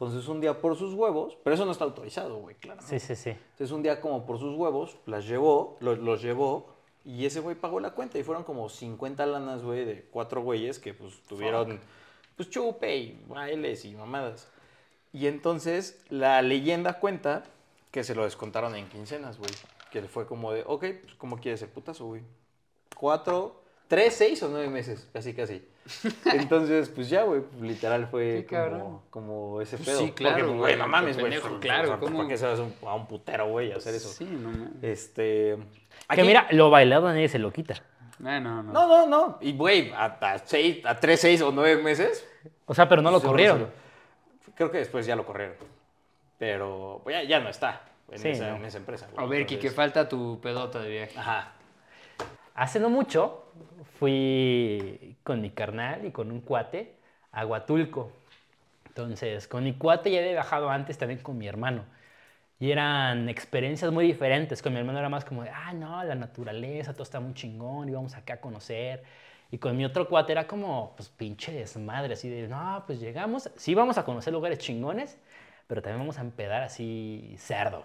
Entonces un día por sus huevos, pero eso no está autorizado, güey, claro. Sí, sí, sí. Entonces un día como por sus huevos, las llevó, lo- los llevó y ese güey pagó la cuenta y fueron como 50 lanas, güey, de cuatro güeyes que pues tuvieron pues chupe y bailes y mamadas. Y entonces la leyenda cuenta que se lo descontaron en quincenas, güey. Que fue como de, ok, pues ¿cómo quieres el putazo, güey? Cuatro, tres, seis o nueve meses, casi, casi. Entonces, pues ya, güey, literal fue como, como ese Pues pedo. sí, claro, Porque, pues, güey, no mames, güey. pues, claro, o sea, ¿cómo? ¿Para qué se vas a un- putero, güey, a hacer eso? Sí, no mames. Este. Que mira, lo bailado nadie se lo quita. Ah, no, no. No, no, no. Y, güey, a, a, seis, a tres, seis o nueve meses. O sea, pero no lo corrieron. lo- Creo que después ya lo corrieron. Pero pues, ya, ya no está en, Sí, esa, no. en esa empresa. güey. A ver, Entonces- Kike, falta tu pedota de viaje. Ajá. Hace no mucho fui con mi carnal y con un cuate a Huatulco. Entonces, con mi cuate ya había bajado antes también con mi hermano. Y eran experiencias muy diferentes. Con mi hermano era más como ah, no, la naturaleza, todo está muy chingón, íbamos acá a conocer. Y con mi otro cuate era como, pues pinche desmadre, así de, no, pues llegamos, sí vamos a conocer lugares chingones, pero también vamos a empedar así cerdo.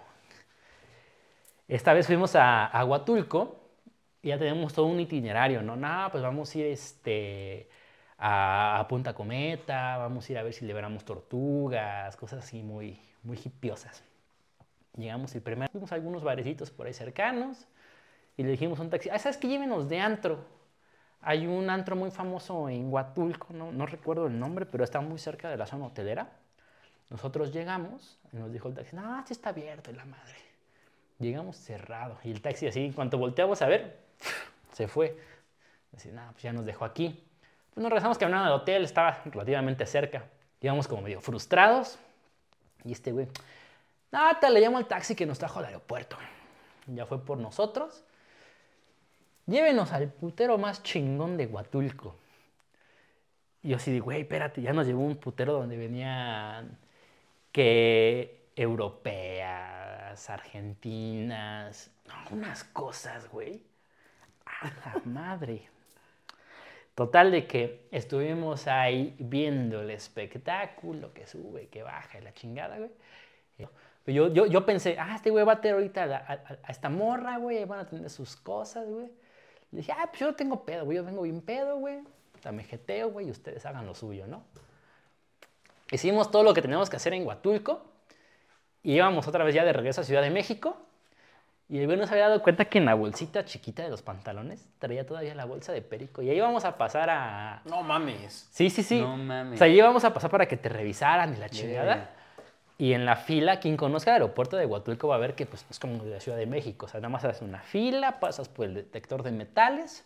Esta vez fuimos a, a Huatulco y ya tenemos todo un itinerario, ¿no? No, pues vamos a ir este, a, a Punta Cometa, vamos a ir a ver si liberamos tortugas, cosas así muy, muy hipiosas. Llegamos el primer, fuimos algunos barecitos por ahí cercanos y le dijimos a un taxi, ah, ¿sabes qué? Llévenos de antro. Hay un antro muy famoso en Huatulco, no, no recuerdo el nombre, pero está muy cerca de la zona hotelera. Nosotros llegamos y nos dijo el taxi, no, sí está abierto, la madre. Llegamos cerrado y el taxi así, en cuanto volteamos a ver, se fue. Así, nada, pues ya nos dejó aquí. Pues nos regresamos caminando al hotel, estaba relativamente cerca. Íbamos como medio frustrados. Y este güey, nada, le llamo al taxi que nos trajo al aeropuerto. Ya fue por nosotros. Llévenos al putero más chingón de Huatulco. Y yo así de, güey, espérate, ya nos llevó un putero donde venían que europeas, argentinas, unas cosas, güey. Madre. Total de que estuvimos ahí viendo el espectáculo, que sube, que baja, la chingada, güey. Yo, yo, yo pensé, ah, este güey va a tener ahorita a, esta morra, güey, van a tener sus cosas, güey. Le dije, ah, pues yo no tengo pedo, güey, yo vengo bien pedo, güey. Dame jeteo, güey, y ustedes hagan lo suyo, ¿no? Hicimos todo lo que teníamos que hacer en Huatulco y íbamos otra vez ya de regreso a Ciudad de México. Y el güey no se había dado cuenta que en la bolsita chiquita de los pantalones traía todavía la bolsa de perico. Y ahí íbamos a pasar a... No mames. Sí, sí, sí. No mames. O sea, ahí íbamos a pasar para que te revisaran y la chingada. Y en la fila, quien conozca el aeropuerto de Huatulco va a ver que pues, es como de la Ciudad de México. O sea, nada más haces una fila, pasas por el detector de metales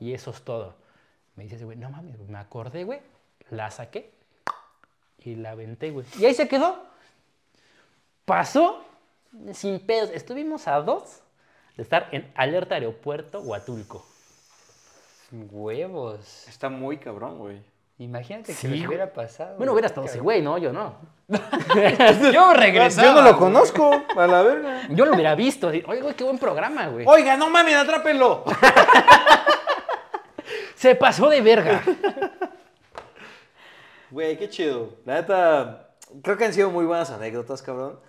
y eso es todo. Me dices, güey, no mames, me acordé, güey. La saqué y la aventé, güey. Y ahí se quedó. Pasó sin pedos. Estuvimos a dos de estar en alerta aeropuerto Huatulco. Huevos. Está muy cabrón, güey. Imagínate que Sí, les hubiera pasado. Bueno, hubiera estado ese güey, ¿no? Yo no. Yo regresaba. Yo no lo conozco, a la verga. Yo lo hubiera visto. Oye, güey, qué buen programa, güey. Oiga, no mames, atrápenlo. Se pasó de verga. Güey, qué chido. La neta, creo que han sido muy buenas anécdotas, cabrón.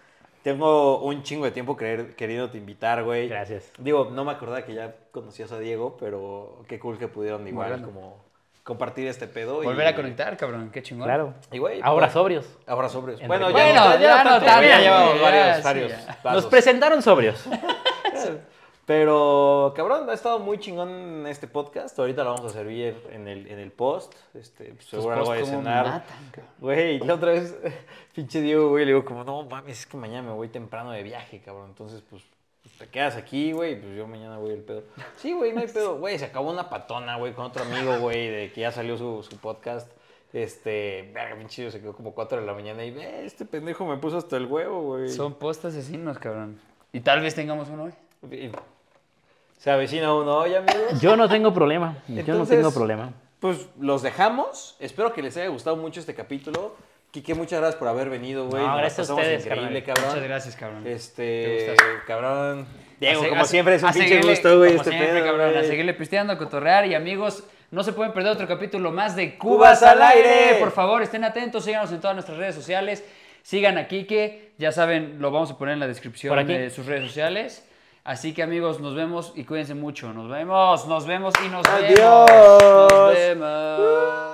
Tengo un chingo de tiempo querer, queriéndote invitar, güey. Gracias. Digo, no me acordaba que ya conocías a Diego, pero qué cool que pudieron igual Bueno. como compartir este pedo. y- Volver a conectar, cabrón. Qué chingón. Claro. Y güey, Ahora pues, sobrios. Ahora sobrios. Bueno, ya, Bueno, no, ya no ya ya, llevamos ya, varios, sí, varios ya. Nos presentaron sobrios. Pero, cabrón, ha estado muy chingón este podcast. Ahorita lo vamos a servir en el, en el post. Este, pues, seguro algo de cenar. Güey, la otra vez, pinche Diego, güey, le digo como, no mames, es que mañana me voy temprano de viaje, cabrón. Entonces, pues, te quedas aquí, güey, pues yo mañana voy el pedo. Sí, güey, no hay pedo. Güey, se acabó una patona, güey, con otro amigo, güey, de que ya salió su, su podcast. Este, verga, pinche Diego, se quedó como 4 de la mañana y, ve, este pendejo me puso hasta el huevo, güey. Son post asesinos, cabrón. Y tal vez tengamos uno hoy. Se avecina uno hoy, amigos. Yo no tengo problema. Yo no Entonces, tengo problema. Pues los dejamos. Espero que les haya gustado mucho este capítulo. Quique, muchas gracias por haber venido, güey. No, gracias a ustedes, increíble, cabrón. Muchas gracias, cabrón. Este, cabrón. Diego, A como a- siempre, es un a pinche seguirle- gusto, güey, este siempre, pedo, cabrón, a güey. seguirle pisteando, a cotorrear. Y amigos, no se pueden perder otro capítulo más de Cubas Cubas al aire. aire. Por favor, estén atentos, síganos en todas nuestras redes sociales. Sigan a Kike, ya saben, lo vamos a poner en la descripción de sus redes sociales. Así que amigos, nos vemos y cuídense mucho. Nos vemos, nos vemos y nos Adiós. vemos. Nos vemos.